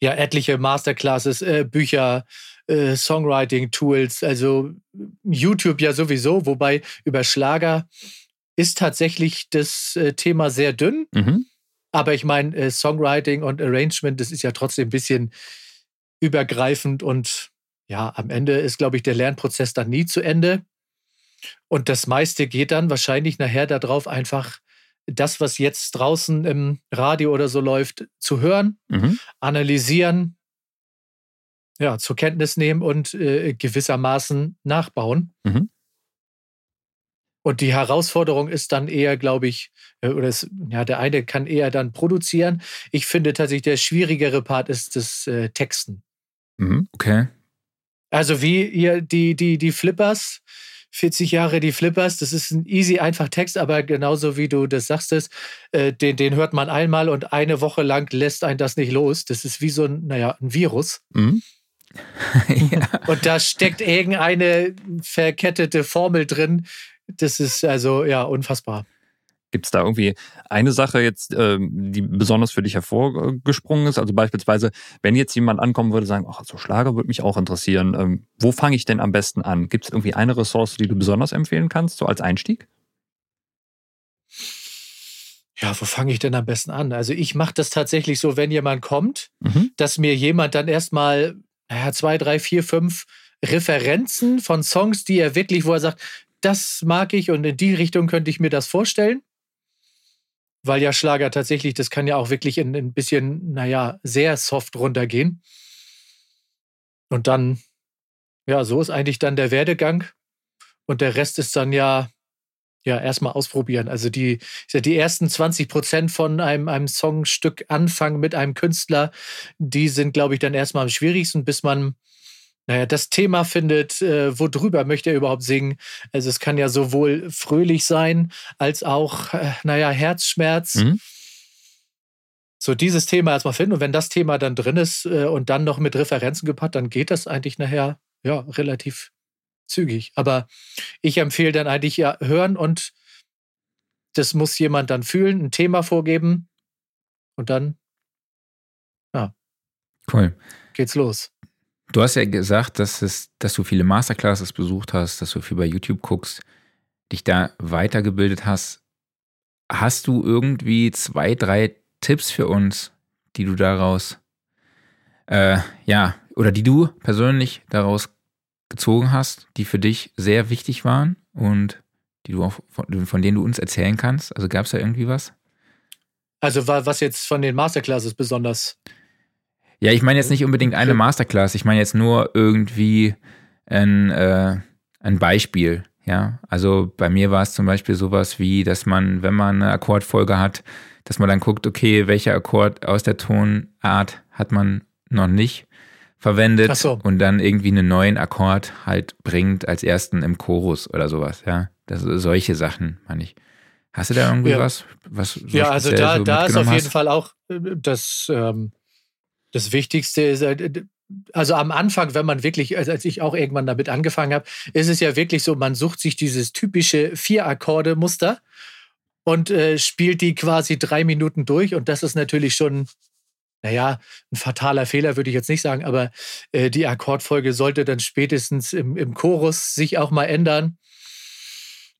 ja, etliche Masterclasses, äh, Bücher, äh, Songwriting-Tools, also YouTube ja sowieso, wobei über Schlager ist tatsächlich das äh, Thema sehr dünn. Mhm. Aber ich meine, äh, Songwriting und Arrangement, das ist ja trotzdem ein bisschen übergreifend und ja, am Ende ist, glaube ich, der Lernprozess dann nie zu Ende. Und das meiste geht dann wahrscheinlich nachher darauf, einfach das, was jetzt draußen im Radio oder so läuft, zu hören, mhm. analysieren, ja, zur Kenntnis nehmen und äh, gewissermaßen nachbauen. Mhm. Und die Herausforderung ist dann eher, glaube ich, äh, oder es, ja, der eine kann eher dann produzieren. Ich finde tatsächlich, der schwierigere Part ist das äh, Texten. Mhm. Okay. Also wie ihr die, die, die Flippers, 40 Jahre die Flippers, das ist ein easy, einfach Text, aber genauso wie du das sagst, äh, den, den hört man einmal und eine Woche lang lässt einen das nicht los. Das ist wie so ein, naja, ein Virus. Mhm. (laughs) ja. Und da steckt irgendeine verkettete Formel drin. Das ist also ja unfassbar. Gibt es da irgendwie eine Sache jetzt, ähm, die besonders für dich hervorgesprungen ist? Also beispielsweise, wenn jetzt jemand ankommen würde, sagen, ach, so Schlager würde mich auch interessieren. Ähm, wo fange ich denn am besten an? Gibt es irgendwie eine Ressource, die du besonders empfehlen kannst, so als Einstieg? Ja, wo fange ich denn am besten an? Also ich mache das tatsächlich so, wenn jemand kommt, mhm. dass mir jemand dann erstmal naja, zwei, drei, vier, fünf Referenzen von Songs, die er wirklich, wo er sagt, das mag ich und in die Richtung könnte ich mir das vorstellen weil ja Schlager tatsächlich, das kann ja auch wirklich in, in ein bisschen, naja, sehr soft runtergehen. Und dann, ja, so ist eigentlich dann der Werdegang. Und der Rest ist dann ja, ja, erstmal ausprobieren. Also die, die ersten 20 Prozent von einem, einem Songstück anfangen mit einem Künstler, die sind, glaube ich, dann erstmal am schwierigsten, bis man naja, das Thema findet, äh, worüber möchte er überhaupt singen. Also es kann ja sowohl fröhlich sein, als auch, äh, naja, Herzschmerz. Mhm. So dieses Thema erstmal finden. Und wenn das Thema dann drin ist äh, und dann noch mit Referenzen gepackt, dann geht das eigentlich nachher ja relativ zügig. Aber ich empfehle dann eigentlich ja hören und das muss jemand dann fühlen, ein Thema vorgeben und dann, ja. Cool. Geht's los. Du hast ja gesagt, dass, es, dass du viele Masterclasses besucht hast, dass du viel bei YouTube guckst, dich da weitergebildet hast. Hast du irgendwie zwei, drei Tipps für uns, die du daraus, äh, ja, oder die du persönlich daraus gezogen hast, die für dich sehr wichtig waren und die du auch, von, von denen du uns erzählen kannst? Also gab es da irgendwie was? Also was jetzt von den Masterclasses besonders? Ja, ich meine jetzt nicht unbedingt eine Masterclass, ich meine jetzt nur irgendwie ein, äh, ein Beispiel. Ja, also bei mir war es zum Beispiel sowas wie, dass man, wenn man eine Akkordfolge hat, dass man dann guckt, okay, welcher Akkord aus der Tonart hat man noch nicht verwendet so. und dann irgendwie einen neuen Akkord halt bringt als ersten im Chorus oder sowas, ja. Das, solche Sachen, meine ich. Hast du da irgendwie ja. was, was so Ja, also da, so da ist auf jeden Fall auch äh, das, ähm, das Wichtigste ist, äh, also am Anfang, wenn man wirklich, als ich auch irgendwann damit angefangen habe, ist es ja wirklich so, man sucht sich dieses typische Vier-Akkorde-Muster und äh, spielt die quasi drei Minuten durch. Und das ist natürlich schon, naja, ein fataler Fehler, würde ich jetzt nicht sagen, aber äh, die Akkordfolge sollte dann spätestens im, im Chorus sich auch mal ändern.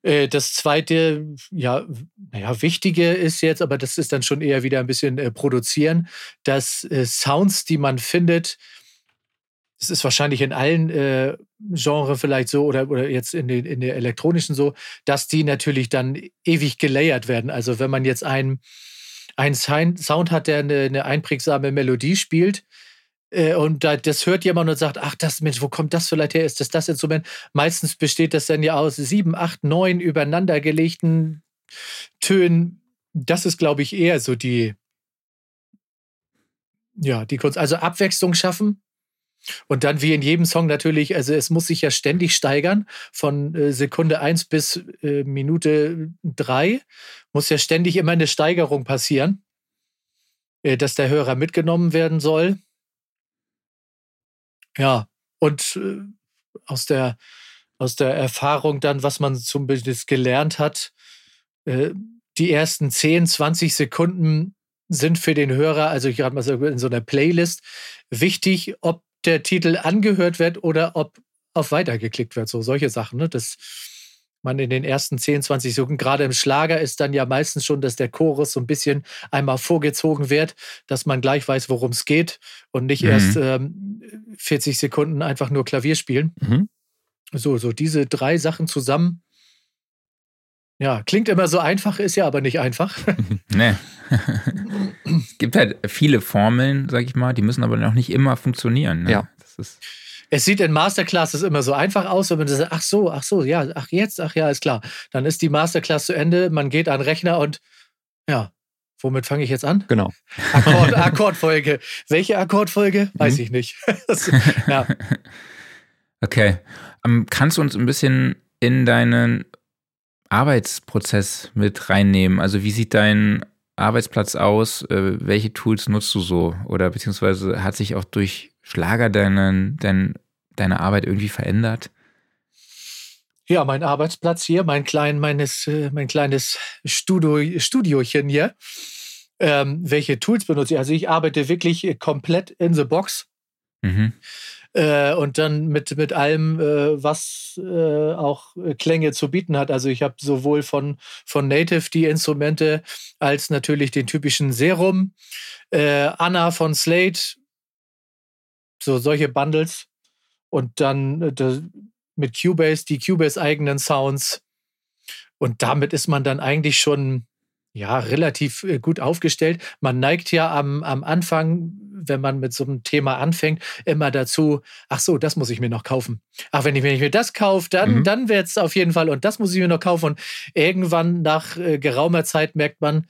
Äh, das zweite, ja, naja, wichtige ist jetzt, aber das ist dann schon eher wieder ein bisschen äh, produzieren, dass äh, Sounds, die man findet, das ist wahrscheinlich in allen äh, Genres vielleicht so oder, oder jetzt in, den, in der elektronischen so, dass die natürlich dann ewig gelayert werden. Also wenn man jetzt einen, einen Sound hat, der eine, eine einprägsame Melodie spielt, und da, das hört jemand und sagt, ach, das Mensch, wo kommt das vielleicht her? Ist das das Instrument? Meistens besteht das dann ja aus sieben, acht, neun übereinandergelegten Tönen. Das ist, glaube ich, eher so die, ja, die Kunst. Also Abwechslung schaffen und dann wie in jedem Song natürlich, also es muss sich ja ständig steigern, von äh, Sekunde 1 bis äh, Minute 3 muss ja ständig immer eine Steigerung passieren, äh, dass der Hörer mitgenommen werden soll. Ja, und äh, aus, der, aus der Erfahrung dann, was man zum Beispiel gelernt hat, äh, die ersten 10, 20 Sekunden sind für den Hörer, also ich gerade mal so in so einer Playlist, wichtig, ob der Titel angehört wird oder ob auf Weiter geklickt wird. So solche Sachen, ne? dass man in den ersten 10, 20 Sekunden, gerade im Schlager ist dann ja meistens schon, dass der Chorus so ein bisschen einmal vorgezogen wird, dass man gleich weiß, worum es geht und nicht mhm. erst ähm, 40 Sekunden einfach nur Klavier spielen. Mhm. So, so diese drei Sachen zusammen. Ja, klingt immer so einfach, ist ja aber nicht einfach. (laughs) nee. (laughs) es gibt halt viele Formeln, sag ich mal, die müssen aber noch nicht immer funktionieren. Ne? Ja. Es sieht in Masterclasses immer so einfach aus, wenn man sagt, ach so, ach so, ja, ach jetzt, ach ja, ist klar. Dann ist die Masterclass zu Ende, man geht an den Rechner und ja, womit fange ich jetzt an? Genau. Akkord, (laughs) Akkordfolge. Welche Akkordfolge? Weiß mhm. ich nicht. (laughs) (laughs) ja. Okay. Um, ähm, kannst du uns ein bisschen in deinen Arbeitsprozess mit reinnehmen? Also wie sieht dein Arbeitsplatz aus? Äh, welche Tools nutzt du so? Oder beziehungsweise hat sich auch durch Schlager deinen, dein, deine Arbeit irgendwie verändert? Ja, mein Arbeitsplatz hier, mein, klein, meines, äh, mein kleines Studio, Studiochen hier. Ähm, welche Tools benutze ich? Also ich arbeite wirklich komplett in the box. Mhm. Äh, und dann mit, mit allem, äh, was äh, auch Klänge zu bieten hat. Also ich habe sowohl von, von Native die Instrumente als natürlich den typischen Serum, Anna von Slate, so solche Bundles und dann äh, mit Cubase die Cubase eigenen Sounds. Und damit ist man dann eigentlich schon ja, relativ äh, gut aufgestellt. Man neigt ja am, am Anfang, wenn man mit so einem Thema anfängt, immer dazu, ach so, das muss ich mir noch kaufen. Ach, wenn ich, wenn ich mir das kaufe, dann, mhm. dann wird es auf jeden Fall und das muss ich mir noch kaufen. Und irgendwann nach äh, geraumer Zeit merkt man,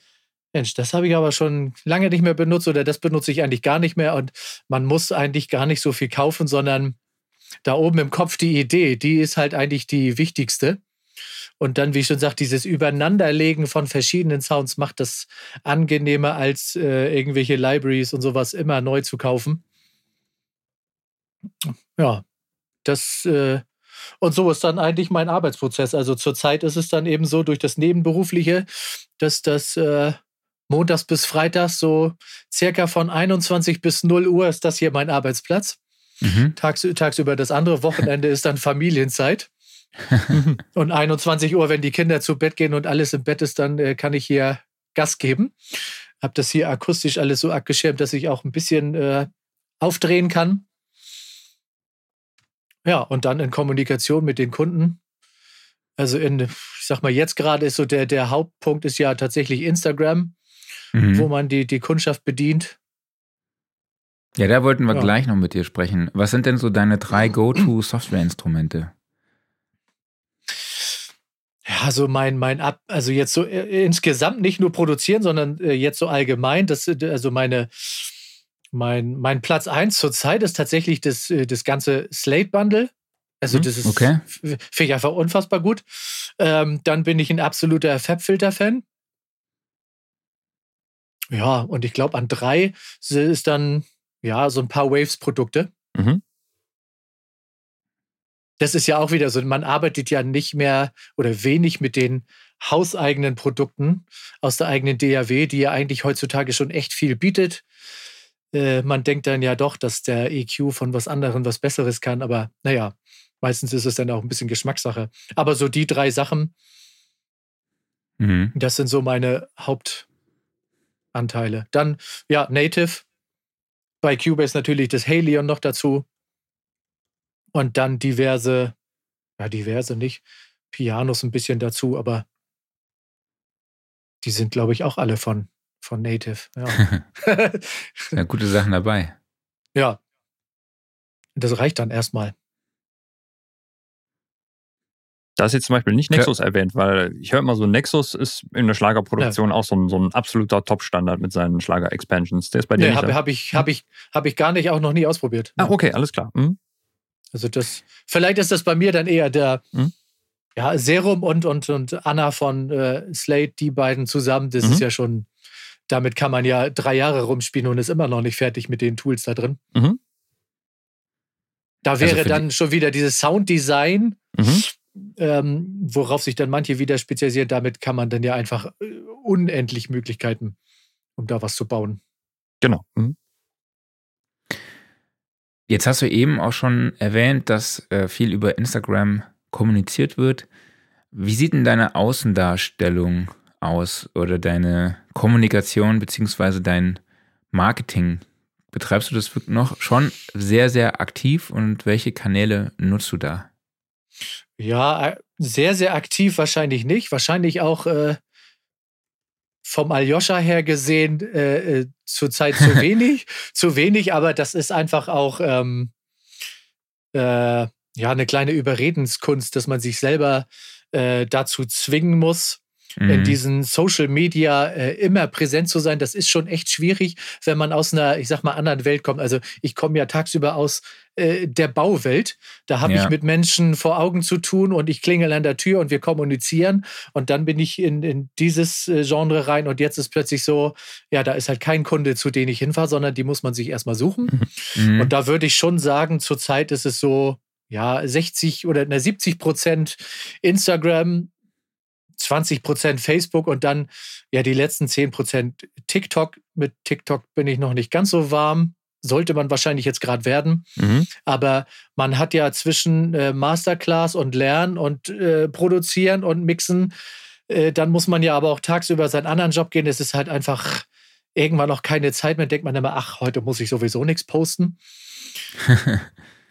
Mensch, das habe ich aber schon lange nicht mehr benutzt oder das benutze ich eigentlich gar nicht mehr und man muss eigentlich gar nicht so viel kaufen, sondern da oben im Kopf die Idee, die ist halt eigentlich die wichtigste. Und dann, wie ich schon sagte, dieses Übereinanderlegen von verschiedenen Sounds macht das angenehmer, als äh, irgendwelche Libraries und sowas immer neu zu kaufen. Ja, das äh, und so ist dann eigentlich mein Arbeitsprozess. Also zurzeit ist es dann eben so durch das Nebenberufliche, dass das äh, montags bis freitags so circa von 21 bis 0 Uhr ist das hier mein Arbeitsplatz. Mhm. Tags, tagsüber das andere Wochenende ist dann Familienzeit. (laughs) und 21 Uhr, wenn die Kinder zu Bett gehen und alles im Bett ist, dann äh, kann ich hier Gas geben. habe das hier akustisch alles so abgeschirmt, dass ich auch ein bisschen äh, aufdrehen kann. Ja, und dann in Kommunikation mit den Kunden. Also in, ich sag mal, jetzt gerade ist so der, der Hauptpunkt ist ja tatsächlich Instagram, mhm. wo man die, die Kundschaft bedient. Ja, da wollten wir ja. gleich noch mit dir sprechen. Was sind denn so deine drei Go-To-Software-Instrumente? Ja, so mein, mein Ab, also jetzt so äh, insgesamt nicht nur produzieren, sondern äh, jetzt so allgemein. Das, also meine, mein, mein Platz 1 zurzeit ist tatsächlich das, äh, das ganze Slate-Bundle. Also, hm, das ist, okay. finde ich einfach unfassbar gut. Ähm, dann bin ich ein absoluter Fabfilter-Fan. Ja, und ich glaube, an drei ist dann, ja, so ein paar Waves-Produkte. Mhm. Das ist ja auch wieder so, man arbeitet ja nicht mehr oder wenig mit den hauseigenen Produkten aus der eigenen DAW, die ja eigentlich heutzutage schon echt viel bietet. Äh, man denkt dann ja doch, dass der EQ von was anderem was Besseres kann, aber naja, meistens ist es dann auch ein bisschen Geschmackssache. Aber so die drei Sachen, mhm. das sind so meine Hauptanteile. Dann, ja, Native. Bei Cubase natürlich das Halion noch dazu. Und dann diverse, ja, diverse nicht, Pianos ein bisschen dazu, aber die sind, glaube ich, auch alle von von Native. Ja. (laughs) ja, gute Sachen dabei. Ja. Das reicht dann erstmal. Da ist jetzt zum Beispiel nicht Nexus ja. erwähnt, weil ich höre immer so, Nexus ist in der Schlagerproduktion ja. auch so ein, so ein absoluter Top-Standard mit seinen Schlager-Expansions. Der ist bei dir nee, nicht. Habe hab ich, hab ich, hab ich gar nicht, auch noch nie ausprobiert. Ah, okay, alles klar. Mhm. Also das, vielleicht ist das bei mir dann eher der, mhm. ja, Serum und, und, und Anna von äh, Slate, die beiden zusammen, das mhm. ist ja schon damit kann man ja drei Jahre rumspielen und ist immer noch nicht fertig mit den Tools da drin. Mhm. Da also wäre also dann schon wieder dieses Sounddesign, mhm. Ähm, worauf sich dann manche wieder spezialisieren. Damit kann man dann ja einfach äh, unendlich Möglichkeiten, um da was zu bauen. Genau. Mhm. Jetzt hast du eben auch schon erwähnt, dass äh, viel über Instagram kommuniziert wird. Wie sieht denn deine Außendarstellung aus oder deine Kommunikation beziehungsweise dein Marketing? Betreibst du das noch schon sehr, sehr aktiv und welche Kanäle nutzt du da? Ja, äh, sehr, sehr aktiv wahrscheinlich nicht. Wahrscheinlich auch äh, vom Aljoscha her gesehen äh, äh zurzeit zu (laughs) wenig. zu wenig, aber das ist einfach auch ähm, äh, ja eine kleine Überredenskunst, dass man sich selber äh, dazu zwingen muss, mhm. in diesen Social Media immer präsent zu sein, das ist schon echt schwierig, wenn man aus einer, ich sag mal, anderen Welt kommt. Also ich komme ja tagsüber aus äh, der Bauwelt. Da habe ja. ich mit Menschen vor Augen zu tun und ich klingel an der Tür und wir kommunizieren. Und dann bin ich in, in dieses äh, Genre rein und jetzt ist plötzlich so, ja, da ist halt kein Kunde, zu dem ich hinfahre, sondern die muss man sich erstmal suchen. (laughs) Mhm. Und da würde ich schon sagen, zurzeit ist es so, ja, 60 oder 70 Prozent Instagram, 20 Prozent Facebook und dann ja die letzten 10 Prozent TikTok. Mit TikTok bin ich noch nicht ganz so warm. Sollte man wahrscheinlich jetzt gerade werden. Mhm. Aber man hat ja zwischen äh, Masterclass und Lernen und äh, Produzieren und Mixen, äh, dann muss man ja aber auch tagsüber seinen anderen Job gehen. Es ist halt einfach irgendwann noch keine Zeit mehr. Denkt man immer, ach, heute muss ich sowieso nichts posten. (laughs)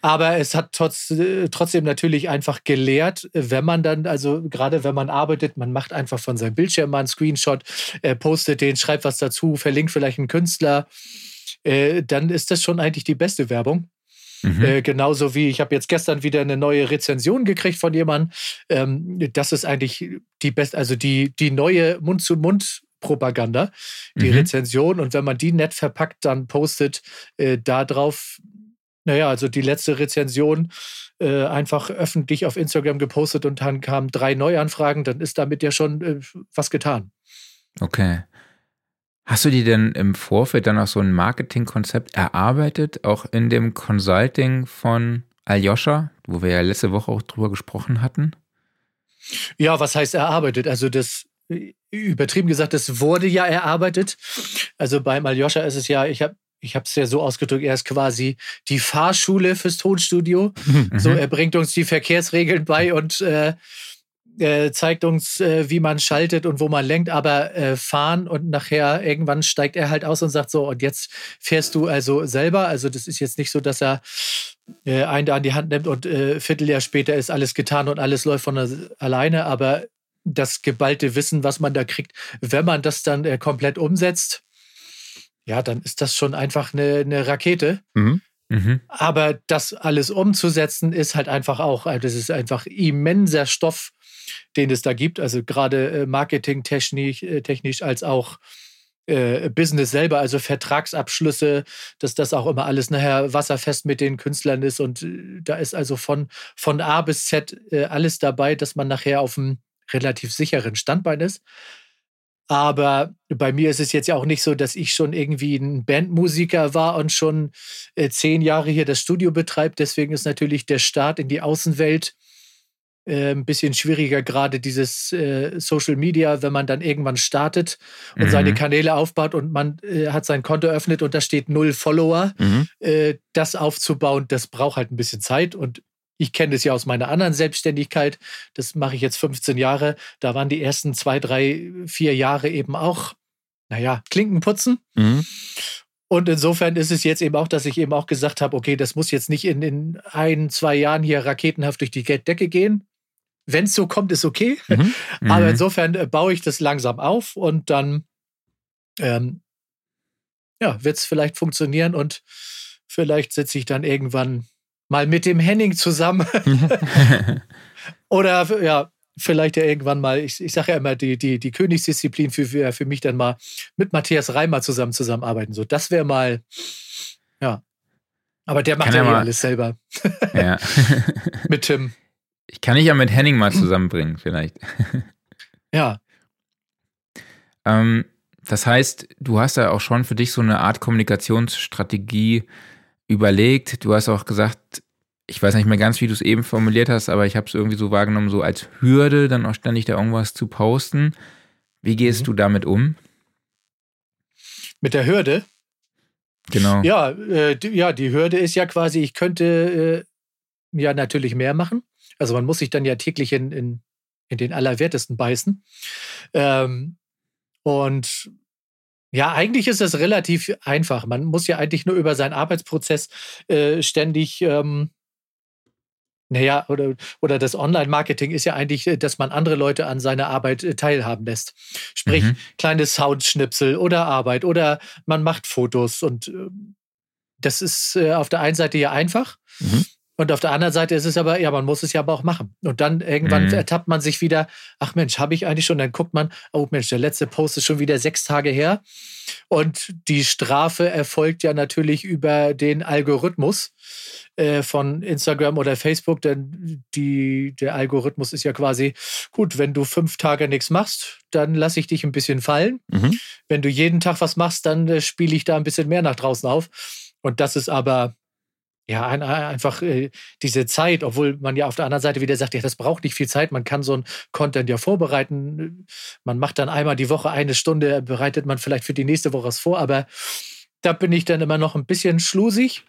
Aber es hat trotz, äh, trotzdem natürlich einfach gelehrt, wenn man dann, also gerade wenn man arbeitet, man macht einfach von seinem Bildschirm mal einen Screenshot, äh, postet den, schreibt was dazu, verlinkt vielleicht einen Künstler, äh, dann ist das schon eigentlich die beste Werbung. Mhm. Äh, genauso wie ich habe jetzt gestern wieder eine neue Rezension gekriegt von jemandem. Ähm, das ist eigentlich die beste, also die, die neue Mund-zu-Mund- Propaganda, die mhm. Rezension. Und wenn man die nett verpackt dann postet, äh, darauf naja, also die letzte Rezension äh, einfach öffentlich auf Instagram gepostet und dann kamen drei Neuanfragen, dann ist damit ja schon äh, was getan. Okay. Hast du dir denn im Vorfeld dann auch so ein Marketingkonzept erarbeitet, auch in dem Consulting von Aljoscha, wo wir ja letzte Woche auch drüber gesprochen hatten? Ja, was heißt erarbeitet? Also das übertrieben gesagt, das wurde ja erarbeitet. Also beim Aljoscha ist es ja, ich habe ich habe es ja so ausgedrückt, er ist quasi die Fahrschule fürs Tonstudio. (laughs) Mhm. So, er bringt uns die Verkehrsregeln bei und äh, äh, zeigt uns, äh, wie man schaltet und wo man lenkt, aber äh, fahren und nachher irgendwann steigt er halt aus und sagt so, und jetzt fährst du also selber. Also das ist jetzt nicht so, dass er äh, einen da an die Hand nimmt und äh, Vierteljahr später ist alles getan und alles läuft von alleine, aber das geballte Wissen, was man da kriegt, wenn man das dann äh, komplett umsetzt, ja, dann ist das schon einfach eine, eine Rakete. Mhm. Mhm. Aber das alles umzusetzen, ist halt einfach auch, also das ist einfach immenser Stoff, den es da gibt. Also gerade äh, marketingtechnisch äh, technisch als auch äh, Business selber, also Vertragsabschlüsse, dass das auch immer alles nachher wasserfest mit den Künstlern ist. Und da ist also von, von A bis Z alles dabei, dass man nachher auf einem relativ sicheren Standbein ist. Aber bei mir ist es jetzt ja auch nicht so, dass ich schon irgendwie ein Bandmusiker war und schon zehn Jahre hier das Studio betreibt. Deswegen ist natürlich der Start in die Außenwelt äh, ein bisschen schwieriger, gerade dieses äh, Social Media, wenn man dann irgendwann startet und mhm. seine Kanäle aufbaut und man äh, hat sein Konto öffnet und da steht null Follower. Mhm. Äh, das aufzubauen, das braucht halt ein bisschen Zeit und ich kenne das ja aus meiner anderen Selbstständigkeit. Das mache ich jetzt 15 Jahre. Da waren die ersten zwei, drei, vier Jahre eben auch, naja, Klinken putzen. Mhm. Und insofern ist es jetzt eben auch, dass ich eben auch gesagt habe, okay, das muss jetzt nicht in, in ein, zwei Jahren hier raketenhaft durch die Decke gehen. Wenn es so kommt, ist okay. Mhm. (laughs) Aber mhm. insofern äh, baue ich das langsam auf und dann ähm, ja, wird es vielleicht funktionieren und vielleicht sitze ich dann irgendwann mal mit dem Henning zusammen. (laughs) (laughs) Oder ja, vielleicht ja irgendwann mal, ich, ich sage ja immer, die, die, die Königsdisziplin für, für, für mich dann mal mit Matthias Reimer zusammen zusammenarbeiten. So, das wäre mal, ja. Aber der macht ja, ja eh alles selber. Ja. mit Tim. Ich kann dich ja mit Henning mal (clears throat) zusammenbringen, vielleicht. (laughs) ja. Ähm, das heißt, du hast ja auch schon für dich so eine Art Kommunikationsstrategie überlegt. Du hast auch gesagt, ich weiß nicht mehr ganz, wie du es eben formuliert hast, aber ich habe es irgendwie so wahrgenommen, so als Hürde, dann auch ständig da irgendwas zu posten. Wie gehst mhm. du damit um? Mit der Hürde? Genau. Ja, äh, ja, die Hürde ist ja quasi, ich könnte äh, ja natürlich mehr machen. Also man muss sich dann ja täglich in, in, in den Allerwertesten beißen. Ähm, und ja, eigentlich ist es relativ einfach. Man muss ja eigentlich nur über seinen Arbeitsprozess äh, ständig, ähm, naja, oder, oder das Online-Marketing ist ja eigentlich, äh, dass man andere Leute an seiner Arbeit äh, teilhaben lässt. Sprich, mhm. kleine Soundschnipsel oder Arbeit oder man macht Fotos und äh, das ist äh, auf der einen Seite ja einfach. Mhm. Und auf der anderen Seite ist es aber, ja, man muss es ja aber auch machen. Und dann irgendwann mhm. ertappt man sich wieder, ach Mensch, habe ich eigentlich schon? Dann guckt man, oh Mensch, der letzte Post ist schon wieder sechs Tage her. Und die Strafe erfolgt ja natürlich über den Algorithmus äh, von Instagram oder Facebook, denn die, der Algorithmus ist ja quasi, gut, wenn du fünf Tage nichts machst, dann lasse ich dich ein bisschen fallen. Mhm. Wenn du jeden Tag was machst, dann äh, spiele ich da ein bisschen mehr nach draußen auf. Und das ist aber ja, ein, einfach äh, diese Zeit, obwohl man ja auf der anderen Seite wieder sagt, ja, das braucht nicht viel Zeit, man kann so ein Content ja vorbereiten. Man macht dann einmal die Woche eine Stunde, bereitet man vielleicht für die nächste Woche was vor, aber da bin ich dann immer noch ein bisschen schlusig.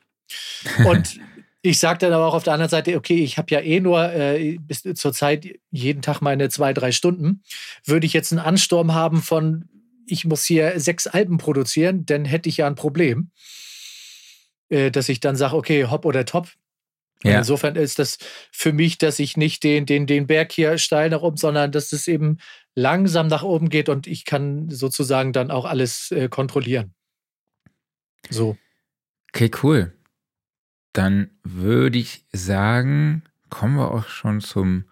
Und (laughs) ich sage dann aber auch auf der anderen Seite, okay, ich habe ja eh nur äh, bis zur Zeit jeden Tag meine zwei, drei Stunden. Würde ich jetzt einen Ansturm haben von, ich muss hier sechs Alben produzieren, dann hätte ich ja ein Problem. Äh, dass ich dann sage, okay, hopp oder top. Ja. Insofern ist das für mich, dass ich nicht den, den, den Berg hier steil nach oben, sondern dass es eben langsam nach oben geht und ich kann sozusagen dann auch alles äh, kontrollieren. So. Okay, cool. Dann würde ich sagen, kommen wir auch schon zum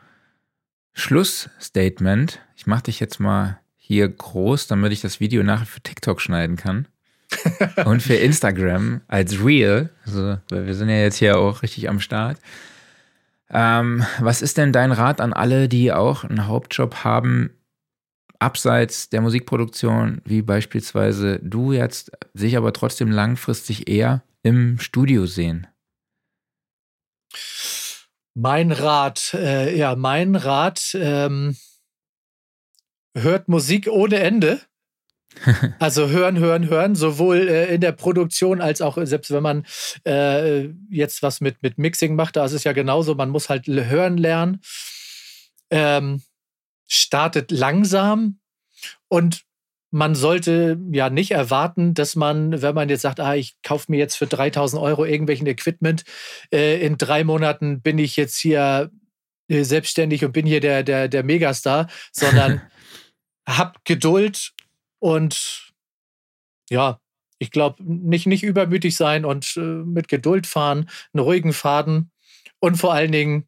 Schlussstatement. Ich mache dich jetzt mal hier groß, damit ich das Video nachher für TikTok schneiden kann (laughs) und für Instagram als Real. Also, wir sind ja jetzt hier auch richtig am Start. Ähm, was ist denn dein Rat an alle, die auch einen Hauptjob haben, abseits der Musikproduktion, wie beispielsweise du jetzt, sich aber trotzdem langfristig eher im Studio sehen? Mein Rat, äh, ja, mein Rat, ähm, hört Musik ohne Ende. (laughs) Also hören, hören, hören, sowohl äh, in der Produktion als auch äh, selbst wenn man äh, jetzt was mit, mit Mixing macht, da ist es ja genauso, man muss halt hören lernen. Ähm, startet langsam und man sollte ja nicht erwarten, dass man, wenn man jetzt sagt, ah, ich kaufe mir jetzt für 3000 Euro irgendwelchen Equipment, äh, in drei Monaten bin ich jetzt hier äh, selbstständig und bin hier der, der, der Megastar, sondern (laughs) hab Geduld und ja, ich glaube, nicht, nicht übermütig sein und äh, mit Geduld fahren, einen ruhigen Faden und vor allen Dingen,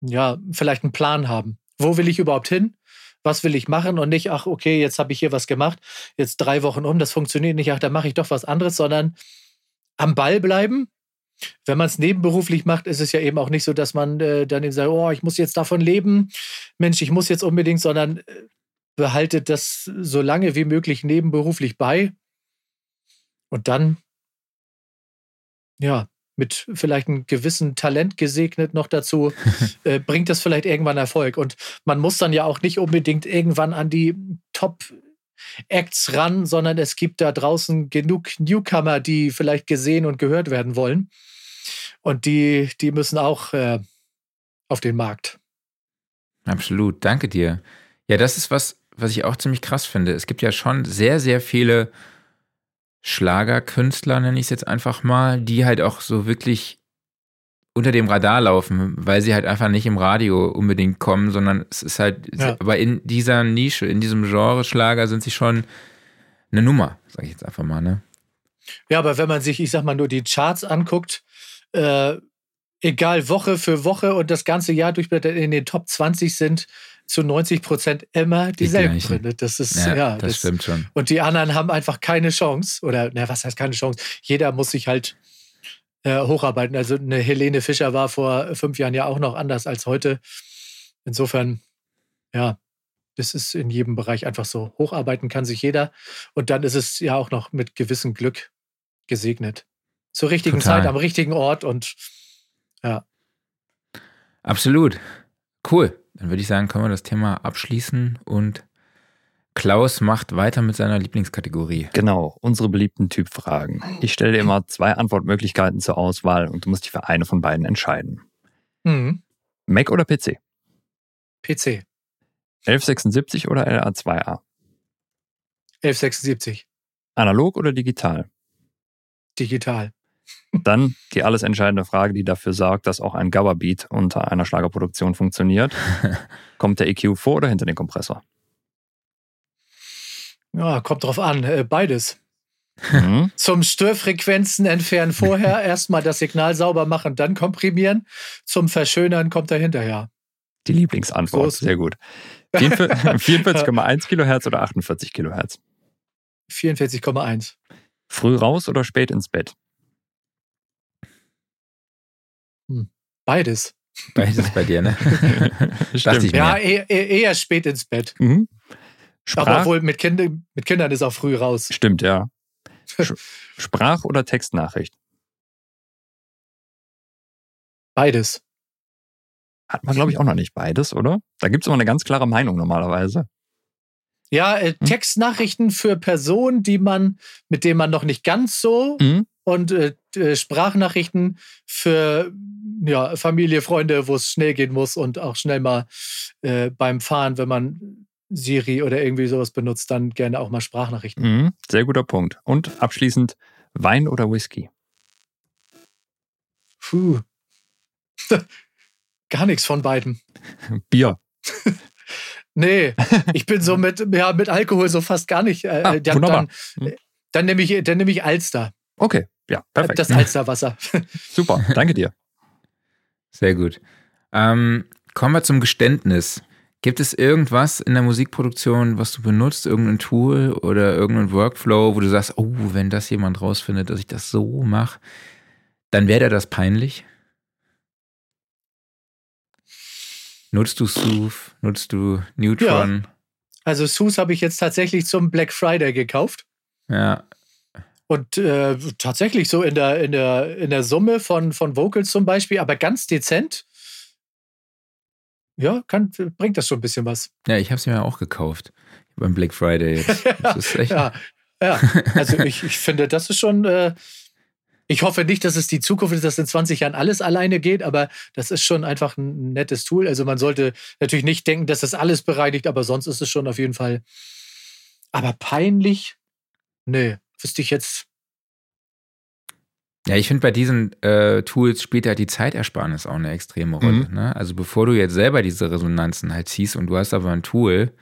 ja, vielleicht einen Plan haben. Wo will ich überhaupt hin? was will ich machen und nicht, ach, okay, jetzt habe ich hier was gemacht, jetzt drei Wochen um, das funktioniert nicht, ach, dann mache ich doch was anderes, sondern am Ball bleiben. Wenn man es nebenberuflich macht, ist es ja eben auch nicht so, dass man äh, dann eben sagt, oh, ich muss jetzt davon leben, Mensch, ich muss jetzt unbedingt, sondern äh, behaltet das so lange wie möglich nebenberuflich bei. Und dann, ja, mit vielleicht einem gewissen Talent gesegnet noch dazu, (laughs) äh, bringt das vielleicht irgendwann Erfolg. Und man muss dann ja auch nicht unbedingt irgendwann an die Top Acts ran, sondern es gibt da draußen genug Newcomer, die vielleicht gesehen und gehört werden wollen. Und die, die müssen auch äh, auf den Markt. Absolut, danke dir. Ja, das ist was, was ich auch ziemlich krass finde. Es gibt ja schon sehr, sehr viele Schlagerkünstler, nenne ich es jetzt einfach mal, die halt auch so wirklich unter dem Radar laufen, weil sie halt einfach nicht im Radio unbedingt kommen, sondern es ist halt, ja. aber in dieser Nische, in diesem Genre Schlager sind sie schon eine Nummer, sage ich jetzt einfach mal, ne? Ja, aber wenn man sich, ich sag mal, nur die Charts anguckt, äh, egal Woche für Woche und das ganze Jahr durchblättert in den Top 20 sind, zu 90 Prozent immer dieselben die drin. Das ist, ja, ja das, das, stimmt schon. Und die anderen haben einfach keine Chance. Oder, na, was heißt keine Chance? Jeder muss sich halt äh, hocharbeiten. Also eine Helene Fischer war vor fünf Jahren ja auch noch anders als heute. Insofern, ja, das ist in jedem Bereich einfach so. Hocharbeiten kann sich jeder. Und dann ist es ja auch noch mit gewissem Glück gesegnet. Zur richtigen Total. Zeit, am richtigen Ort und ja. Absolut. Cool. Dann würde ich sagen, können wir das Thema abschließen und Klaus macht weiter mit seiner Lieblingskategorie. Genau, unsere beliebten Typfragen. Ich stelle dir immer zwei Antwortmöglichkeiten zur Auswahl und du musst dich für eine von beiden entscheiden. Mhm. Mac oder PC? PC. 1176 oder LA2A? 1176. Analog oder digital? Digital. Dann die alles entscheidende Frage, die dafür sorgt, dass auch ein Gabba-Beat unter einer Schlagerproduktion funktioniert. (laughs) Kommt der EQ vor oder hinter den Kompressor? Ja, kommt drauf an. Äh, beides. Mhm. (laughs) Zum Störfrequenzen entfernen vorher, (laughs) erstmal das Signal sauber machen, dann komprimieren. Zum Verschönern kommt er hinterher. Die Lieblingsantwort, so sehr gut. 44,1 Kilohertz oder 48 Kilohertz? 44,1. Früh raus oder spät ins Bett? Beides. Beides bei dir, ne? (laughs) Stimmt. ja, eher, eher, spät ins Bett. Mhm. Aber wohl mit, kind, mit Kindern ist auch früh raus. Stimmt, ja. (laughs) Sprach- oder Textnachricht? Beides. Hat man, glaube ich, auch noch nicht beides, oder? Da gibt es immer eine ganz klare Meinung normalerweise. Ja, äh, hm? Textnachrichten für Personen, die man, mit denen man noch nicht ganz so mhm und äh, Sprachnachrichten für ja, Familie, Freunde, wo es schnell gehen muss und auch schnell mal äh, beim Fahren, wenn man Siri oder irgendwie sowas benutzt, dann gerne auch mal Sprachnachrichten. Mhm, sehr guter Punkt. Und abschließend Wein oder Whisky? Puh. (laughs) Gar nichts von beiden. (laughs) Bier. (laughs) nee, ich bin so mit, ja, mit Alkohol so fast gar nicht. Äh, ah, dann, wunderbar. Dann, äh, dann nehme ich, dann nehm ich Alster. Okay, ja, perfekt. Das Alsterwasser. (laughs) Super, danke dir. Sehr gut. Ähm, kommen wir zum Geständnis. Gibt es irgendwas in der Musikproduktion, was du benutzt, irgendein Tool oder irgendein Workflow, wo du sagst, oh, wenn das jemand rausfindet, dass ich das so mache, dann wäre das peinlich? Nutzt du Sooth? Nutzt du Neutron? Ja. Also Sooth habe ich jetzt tatsächlich zum Black Friday gekauft. Ja, und äh, tatsächlich so in der, in der, in der Summe von, von Vocals zum Beispiel, aber ganz dezent. Ja, kann, bringt das schon ein bisschen was. Ja, ich habe es mir auch gekauft beim Black Friday. Jetzt. (laughs) Ja, ja, also ich, ich finde, das ist schon, äh, Ich hoffe nicht, dass es die Zukunft ist, dass in 20 Jahren alles alleine geht, aber das ist schon einfach ein nettes Tool. Also man sollte natürlich nicht denken, dass das alles bereinigt, aber sonst ist es schon auf jeden Fall. Aber peinlich? Nö, wüsste ich jetzt. Ja, ich finde, bei diesen äh, Tools spielt ja die Zeitersparnis auch eine extreme Rolle. Mhm. Ne? Also bevor du jetzt selber diese Resonanzen halt ziehst und du hast aber ein Tool,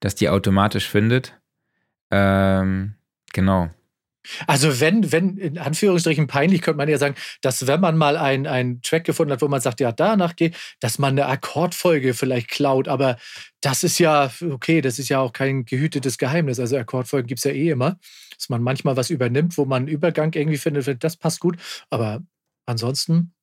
das die automatisch findet, ähm, genau, also wenn, wenn, in Anführungsstrichen peinlich, könnte man ja sagen, dass wenn man mal einen Track gefunden hat, wo man sagt, ja, danach geht, dass man eine Akkordfolge vielleicht klaut. Aber das ist ja, okay, das ist ja auch kein gehütetes Geheimnis. Also Akkordfolgen gibt es ja eh immer. Dass man manchmal was übernimmt, wo man einen Übergang irgendwie findet, das passt gut. Aber ansonsten.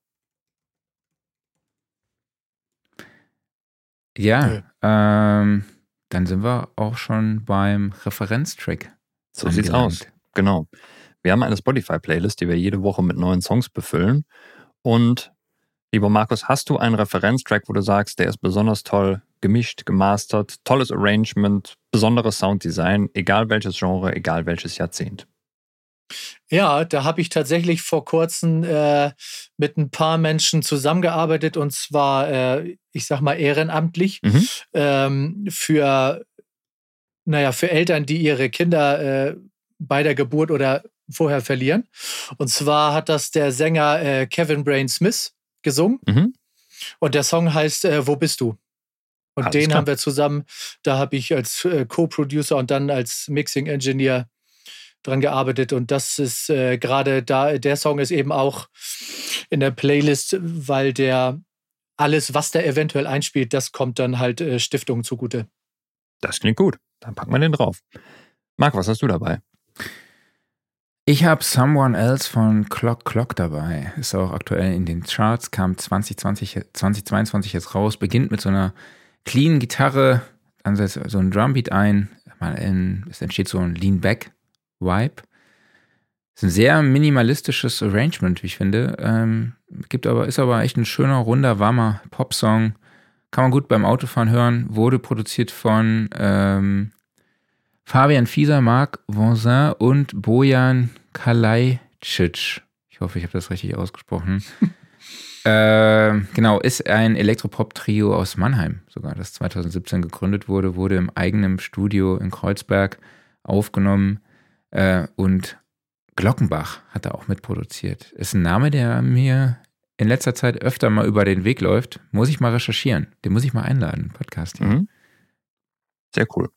Ja, ähm, dann sind wir auch schon beim Referenztrack. So sieht's aus. Genau. Wir haben eine Spotify-Playlist, die wir jede Woche mit neuen Songs befüllen. Und lieber Markus, hast du einen Referenztrack, wo du sagst, der ist besonders toll gemischt, gemastert, tolles Arrangement, besonderes Sounddesign, egal welches Genre, egal welches Jahrzehnt? Ja, da habe ich tatsächlich vor kurzem äh, mit ein paar Menschen zusammengearbeitet und zwar, äh, ich sag mal, ehrenamtlich mhm. ähm, für, naja, für Eltern, die ihre Kinder äh, bei der Geburt oder vorher verlieren. Und zwar hat das der Sänger äh, Kevin Brain Smith gesungen. Mhm. Und der Song heißt äh, Wo bist du? Und Alles den klar. haben wir zusammen, da habe ich als äh, Co-Producer und dann als Mixing Engineer dran gearbeitet. Und das ist äh, gerade da, der Song ist eben auch in der Playlist, weil der alles, was der eventuell einspielt, das kommt dann halt äh, Stiftungen zugute. Das klingt gut. Dann packen wir den drauf. Marc, was hast du dabei? Ich habe Someone Else von Clock Clock dabei. Ist auch aktuell in den Charts, kam 2020, 2022 jetzt raus, beginnt mit so einer clean Gitarre, dann setzt so ein Drumbeat ein, es entsteht so ein Lean-Back-Vibe. Ist ein sehr minimalistisches Arrangement, wie ich finde. Ähm, gibt aber, ist aber echt ein schöner, runder, warmer Popsong. Kann man gut beim Autofahren hören. Wurde produziert von ähm, Fabian Fieser, Marc Vonsin und Bojan Kalajdzic. Ich hoffe, ich habe das richtig ausgesprochen. (laughs) äh, genau, ist ein Elektropop-Trio aus Mannheim sogar, das 2017 gegründet wurde, wurde im eigenen Studio in Kreuzberg aufgenommen äh, und Glockenbach hat er auch mitproduziert. Ist ein Name, der mir in letzter Zeit öfter mal über den Weg läuft. Muss ich mal recherchieren. Den muss ich mal einladen, Podcast hier. Mhm. Sehr cool.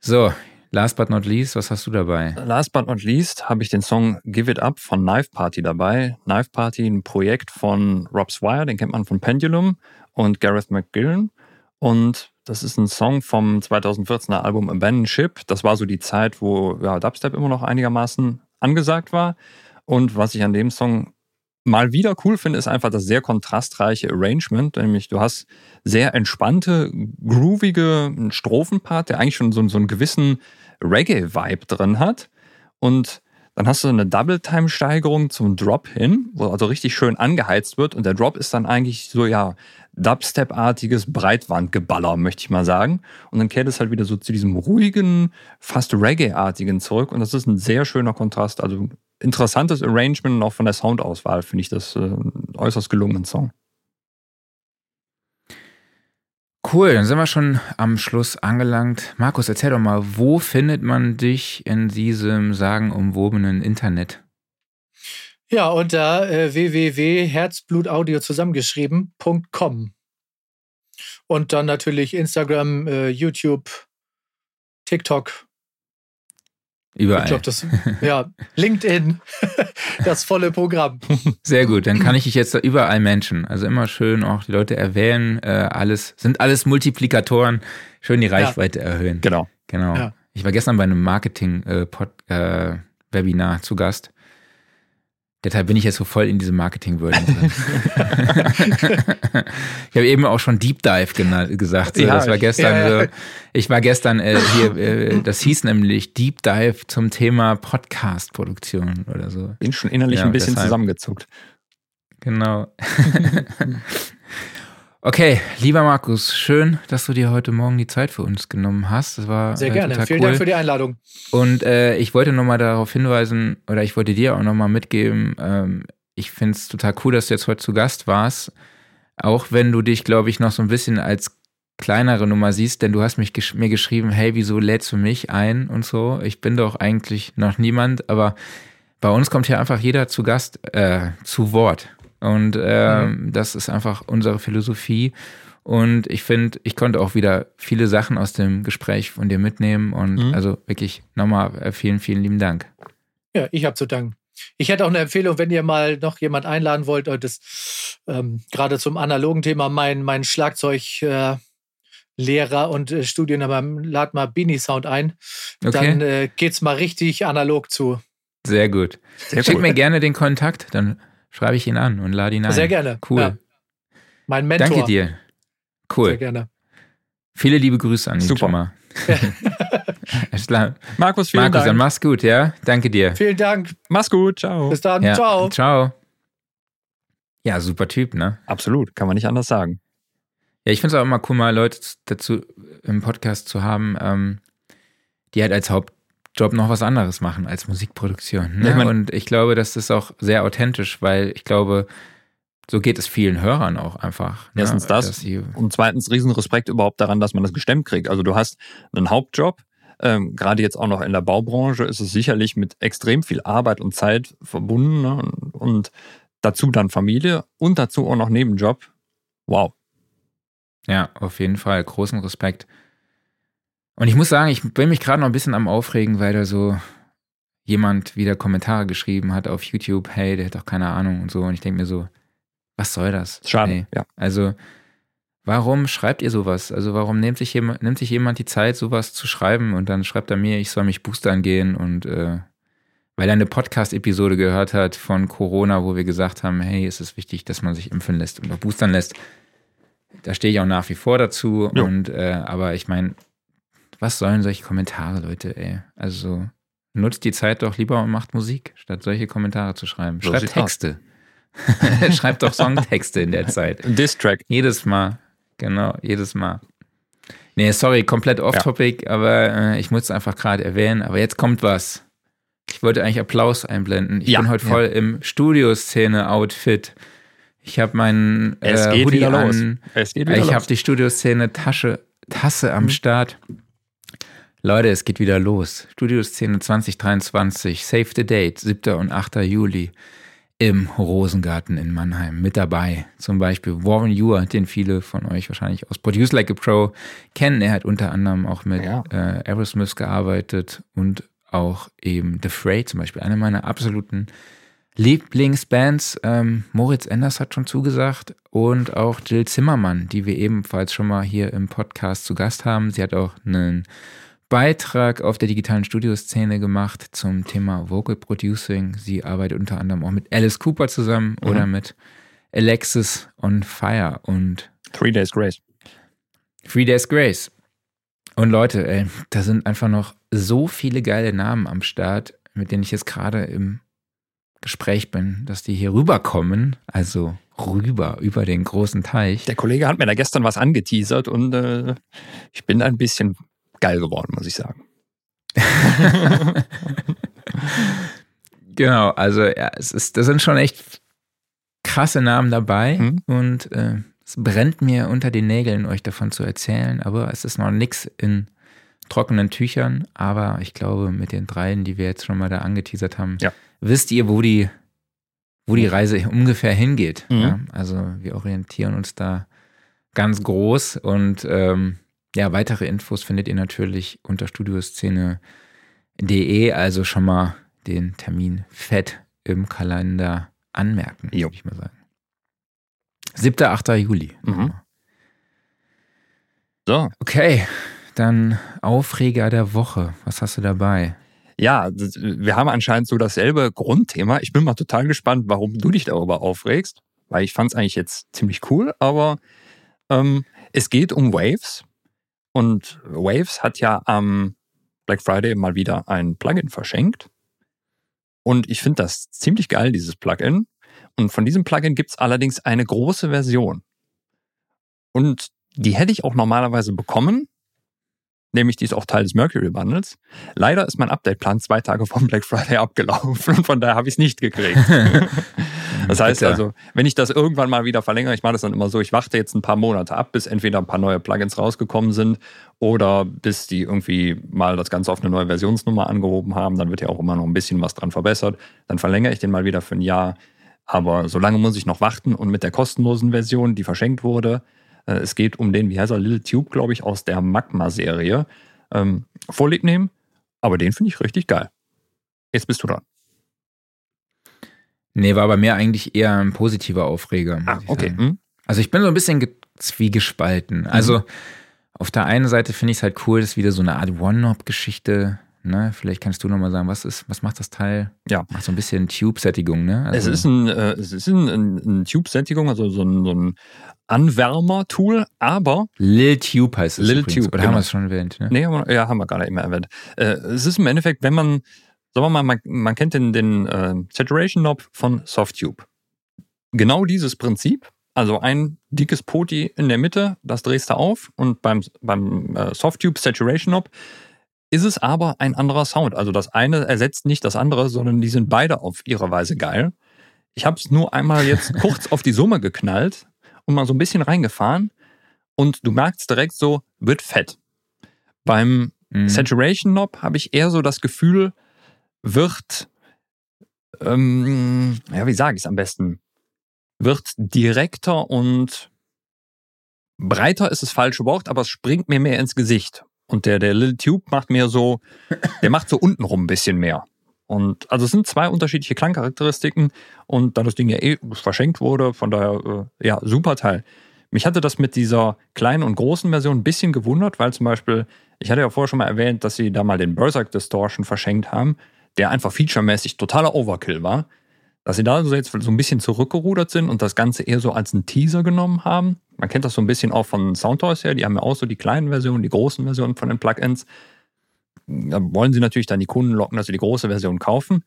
So, last but not least, was hast du dabei? Last but not least habe ich den Song Give It Up von Knife Party dabei. Knife Party, ein Projekt von Rob Swire, den kennt man von Pendulum und Gareth McGillen. Und das ist ein Song vom 2014er Album Abandoned Ship. Das war so die Zeit, wo ja, Dubstep immer noch einigermaßen angesagt war. Und was ich an dem Song mal wieder cool finde, ist einfach das sehr kontrastreiche Arrangement. Nämlich du hast sehr entspannte, groovige Strophenpart, der eigentlich schon so, so einen gewissen Reggae-Vibe drin hat. Und dann hast du eine Double-Time-Steigerung zum Drop hin, wo also richtig schön angeheizt wird. Und der Drop ist dann eigentlich so, ja, Dubstep-artiges Breitwandgeballer, möchte ich mal sagen. Und dann kehrt es halt wieder so zu diesem ruhigen, fast Reggae-artigen zurück. Und das ist ein sehr schöner Kontrast. Also interessantes Arrangement und auch von der Soundauswahl finde ich das äh, äußerst gelungenen Song. Cool, dann sind wir schon am Schluss angelangt. Markus, erzähl doch mal, wo findet man dich in diesem sagenumwobenen Internet? Ja, unter äh, www.herzblutaudio zusammengeschrieben.com. Und dann natürlich Instagram, äh, YouTube, TikTok, Überall. Ich glaube, das, ja, LinkedIn, (laughs) das volle Programm. (laughs) Sehr gut, dann kann ich dich jetzt überall Menschen. Also immer schön auch die Leute erwähnen, äh, alles, sind alles Multiplikatoren, schön die Reichweite ja. erhöhen. Genau. Genau. Ja. Ich war gestern bei einem Marketing-Webinar äh, äh, zu Gast Deshalb bin ich jetzt so voll in diesem Marketing-World drin. (laughs) ich habe eben auch schon Deep Dive genannt, gesagt. So, ja, das war gestern ja, ja. so. Ich war gestern äh, hier, äh, das hieß nämlich Deep Dive zum Thema Podcast-Produktion oder so. Bin schon innerlich ein bisschen deshalb. zusammengezuckt. Genau. (laughs) (laughs) Okay, lieber Markus, schön, dass du dir heute Morgen die Zeit für uns genommen hast. Das war Sehr äh, gerne. Vielen cool. Dank für die Einladung. Und äh, ich wollte nochmal darauf hinweisen, oder ich wollte dir auch nochmal mitgeben, ähm, ich finde es total cool, dass du jetzt heute zu Gast warst. Auch wenn du dich, glaube ich, noch so ein bisschen als kleinere Nummer siehst, denn du hast mich gesch mir geschrieben, hey, wieso lädst du mich ein und so. Ich bin doch eigentlich noch niemand, aber bei uns kommt hier einfach jeder zu Gast, äh, zu Wort. Und äh, das ist einfach unsere Philosophie. Und ich finde, ich konnte auch wieder viele Sachen aus dem Gespräch von dir mitnehmen. Und Mhm. also wirklich nochmal äh, vielen, vielen lieben Dank. Ja, ich habe zu danken. Ich hätte auch eine Empfehlung, wenn ihr mal noch jemand einladen wollt, äh, das ähm, gerade zum analogen Thema, mein, mein Schlagzeuglehrer äh, Lehrer und äh, Studiennehmer, lad mal Beanie Sound ein. Okay, Dann äh, geht's mal richtig analog zu. sehr gut. Sehr Schick cool. mir gerne den Kontakt, dann schreibe ich ihn an und lade ihn ein. Sehr gerne. Cool. Ja. Mein Mentor. Danke dir. Sehr Cool. gerne. Viele liebe Grüße an ihn Super. schon mal. (laughs) Alles klar. Markus, vielen Markus, dann Dank. mach's gut, ja? Danke dir. Vielen Dank. Mach's gut. Ciao. Bis dann. Ja. Ciao. Ciao. Ja, super Typ, ne? Absolut, kann man nicht anders sagen. Ja, ich finde es auch immer cool, mal Leute dazu im Podcast zu haben, ähm, die halt als Hauptjob noch was anderes machen als Musikproduktion. Ne? Ich mein- und ich glaube, das ist auch sehr authentisch, weil ich glaube, so geht es vielen Hörern auch einfach. Ne? Erstens das. Und zweitens riesen Respekt überhaupt daran, dass man das gestemmt kriegt. Also du hast einen Hauptjob, ähm, gerade jetzt auch noch in der Baubranche ist es sicherlich mit extrem viel Arbeit und Zeit verbunden ne? und, und dazu dann Familie und dazu auch noch Nebenjob. Wow. ja, auf jeden Fall großen Respekt. Und ich muss sagen, ich bin mich gerade noch ein bisschen am Aufregen, weil da so jemand wieder Kommentare geschrieben hat auf YouTube, hey, der hat doch keine Ahnung und so. Und ich denke mir so, was soll das? Schade. Ey. Ja. Also, warum schreibt ihr sowas? Also, warum nimmt sich, jemand, nimmt sich jemand die Zeit, sowas zu schreiben und dann schreibt er mir, ich soll mich boostern gehen und äh, weil er eine Podcast-Episode gehört hat von Corona, wo wir gesagt haben, hey, es ist wichtig, dass man sich impfen lässt und auch boostern lässt. Da stehe ich auch nach wie vor dazu. Jo. Und äh, aber ich meine, was sollen solche Kommentare, Leute, ey? Also nutzt die Zeit doch lieber und macht Musik, statt solche Kommentare zu schreiben. So Schreibt. Texte. (laughs) Schreibt doch Songtexte in der Zeit. (laughs) Distrack. Jedes Mal. Genau, jedes Mal. Nee, sorry, komplett off-topic, aber äh, ich muss es einfach gerade erwähnen. Aber jetzt kommt was. Ich wollte eigentlich Applaus einblenden. Ich Ja, bin heute ja. voll im Studioszene-Outfit. Ich habe meinen Es äh, geht Hoodie wieder los. an. Es geht wieder Ich habe los. die Studioszene Tasche, Tasse am Start. Leute, es geht wieder los. Studioszene 2023, Save the Date, 7. und 8. Juli im Rosengarten in Mannheim. Mit dabei zum Beispiel Warren Ewer, den viele von euch wahrscheinlich aus Produce Like a Pro kennen. Er hat unter anderem auch mit Ja. äh, Aerosmith gearbeitet und auch eben The Fray zum Beispiel, eine meiner absoluten Lieblingsbands. Ähm, Moritz Enders hat schon zugesagt und auch Jill Zimmermann, die wir ebenfalls schon mal hier im Podcast zu Gast haben. Sie hat auch einen Beitrag auf der digitalen Studioszene gemacht zum Thema Vocal Producing. Sie arbeitet unter anderem auch mit Alice Cooper zusammen Mhm. oder mit Alexis on Fire und Three Days Grace. Three Days Grace. Und Leute, ey, da sind einfach noch so viele geile Namen am Start, mit denen ich jetzt gerade im Gespräch bin, dass die hier rüberkommen. Also rüber, über den großen Teich. Der Kollege hat mir da gestern was angeteasert und äh, ich bin ein bisschen geil geworden, muss ich sagen. (laughs) Genau, also ja, es ist, da sind schon echt krasse Namen dabei Mhm. und äh, es brennt mir unter den Nägeln, euch davon zu erzählen, aber es ist noch nichts in trockenen Tüchern, aber ich glaube, mit den dreien, die wir jetzt schon mal da angeteasert haben, Ja. wisst ihr, wo die, wo die Reise ungefähr hingeht. Mhm. Ja? Also wir orientieren uns da ganz groß und ähm, ja, weitere Infos findet ihr natürlich unter studioszene.de, also schon mal den Termin fett im Kalender anmerken, Jo. würde ich mal sagen. 7. 8. Juli. Mhm. So, Okay, dann Aufreger der Woche. Was hast du dabei? ja, wir haben anscheinend so dasselbe Grundthema. Ich bin mal total gespannt, warum du dich darüber aufregst, weil ich fand es eigentlich jetzt ziemlich cool, aber ähm, es geht um Waves und Waves hat ja am Black Friday mal wieder ein Plugin verschenkt und ich finde das ziemlich geil, dieses Plugin. Und von diesem Plugin gibt es allerdings eine große Version. Und die hätte ich auch normalerweise bekommen, nämlich die ist auch Teil des Mercury Bundles. Leider ist mein Update-Plan zwei Tage (laughs) vom Black Friday abgelaufen und von daher habe ich es nicht gekriegt. (laughs) das heißt Bitter. also, wenn ich das irgendwann mal wieder verlängere, ich mache das dann immer so, ich warte jetzt ein paar Monate ab, bis entweder ein paar neue Plugins rausgekommen sind oder bis die irgendwie mal das Ganze auf eine neue Versionsnummer angehoben haben, dann wird ja auch immer noch ein bisschen was dran verbessert. Dann verlängere ich den mal wieder für ein Jahr. Aber solange muss ich noch warten und mit der kostenlosen Version, die verschenkt wurde, äh, es geht um den, wie heißt er, Little Tube, glaube ich, aus der Magma-Serie, ähm, vorlieb nehmen. Aber den finde ich richtig geil. Jetzt bist du dran. Nee, war bei mir eigentlich eher ein positiver Aufreger. Ah, okay. Hm? Also ich bin so ein bisschen ge- zwiegespalten. Also auf der einen Seite finde ich es halt cool, das ist wieder so eine Art One-Knob-Geschichte. Ne? Vielleicht kannst du nochmal sagen, was ist, was macht das Teil? Ja. Macht so ein bisschen Tube-Sättigung, ne? Es Also- ist ein, äh, es ist ein, ein, ein Tube-Sättigung, also so ein, so ein Anwärmer-Tool, aber Lil Tube heißt es. Lil übrigens. Tube, Oder haben genau. wir es schon erwähnt? Ne? Nee, aber, ja, haben wir gerade eben erwähnt. Äh, es ist im Endeffekt, wenn man, sagen wir mal, man, man kennt den, den äh, Saturation Knob von Softtube. Genau dieses Prinzip, also ein dickes Poti in der Mitte, das drehst du auf und beim, beim äh, Softtube Saturation Knob ist es aber ein anderer Sound. Also das eine ersetzt nicht das andere, sondern die sind beide auf ihre Weise geil. Ich habe es nur einmal jetzt (laughs) kurz auf die Summe geknallt und mal so ein bisschen reingefahren und du merkst direkt so, wird fett. Beim Mhm. Saturation Knob habe ich eher so das Gefühl, wird, ähm, ja, wie sage ich es am besten, wird direkter und breiter ist das falsche Wort, aber es springt mir mehr ins Gesicht. Und der, der Little Tube macht mir so, (laughs) der macht so untenrum ein bisschen mehr. Und also es sind zwei unterschiedliche Klangcharakteristiken und da das Ding ja eh verschenkt wurde, von daher, äh, ja, super Teil. Mich hatte das mit dieser kleinen und großen Version ein bisschen gewundert, weil zum Beispiel, ich hatte ja vorher schon mal erwähnt, dass sie da mal den Berserk Distortion verschenkt haben, der einfach featuremäßig totaler Overkill war. Dass sie da so jetzt so ein bisschen zurückgerudert sind und das Ganze eher so als einen Teaser genommen haben. Man kennt das so ein bisschen auch von Soundtoys her, die haben ja auch so die kleinen Versionen, die großen Versionen von den Plugins. Da wollen sie natürlich dann die Kunden locken, dass sie die große Version kaufen.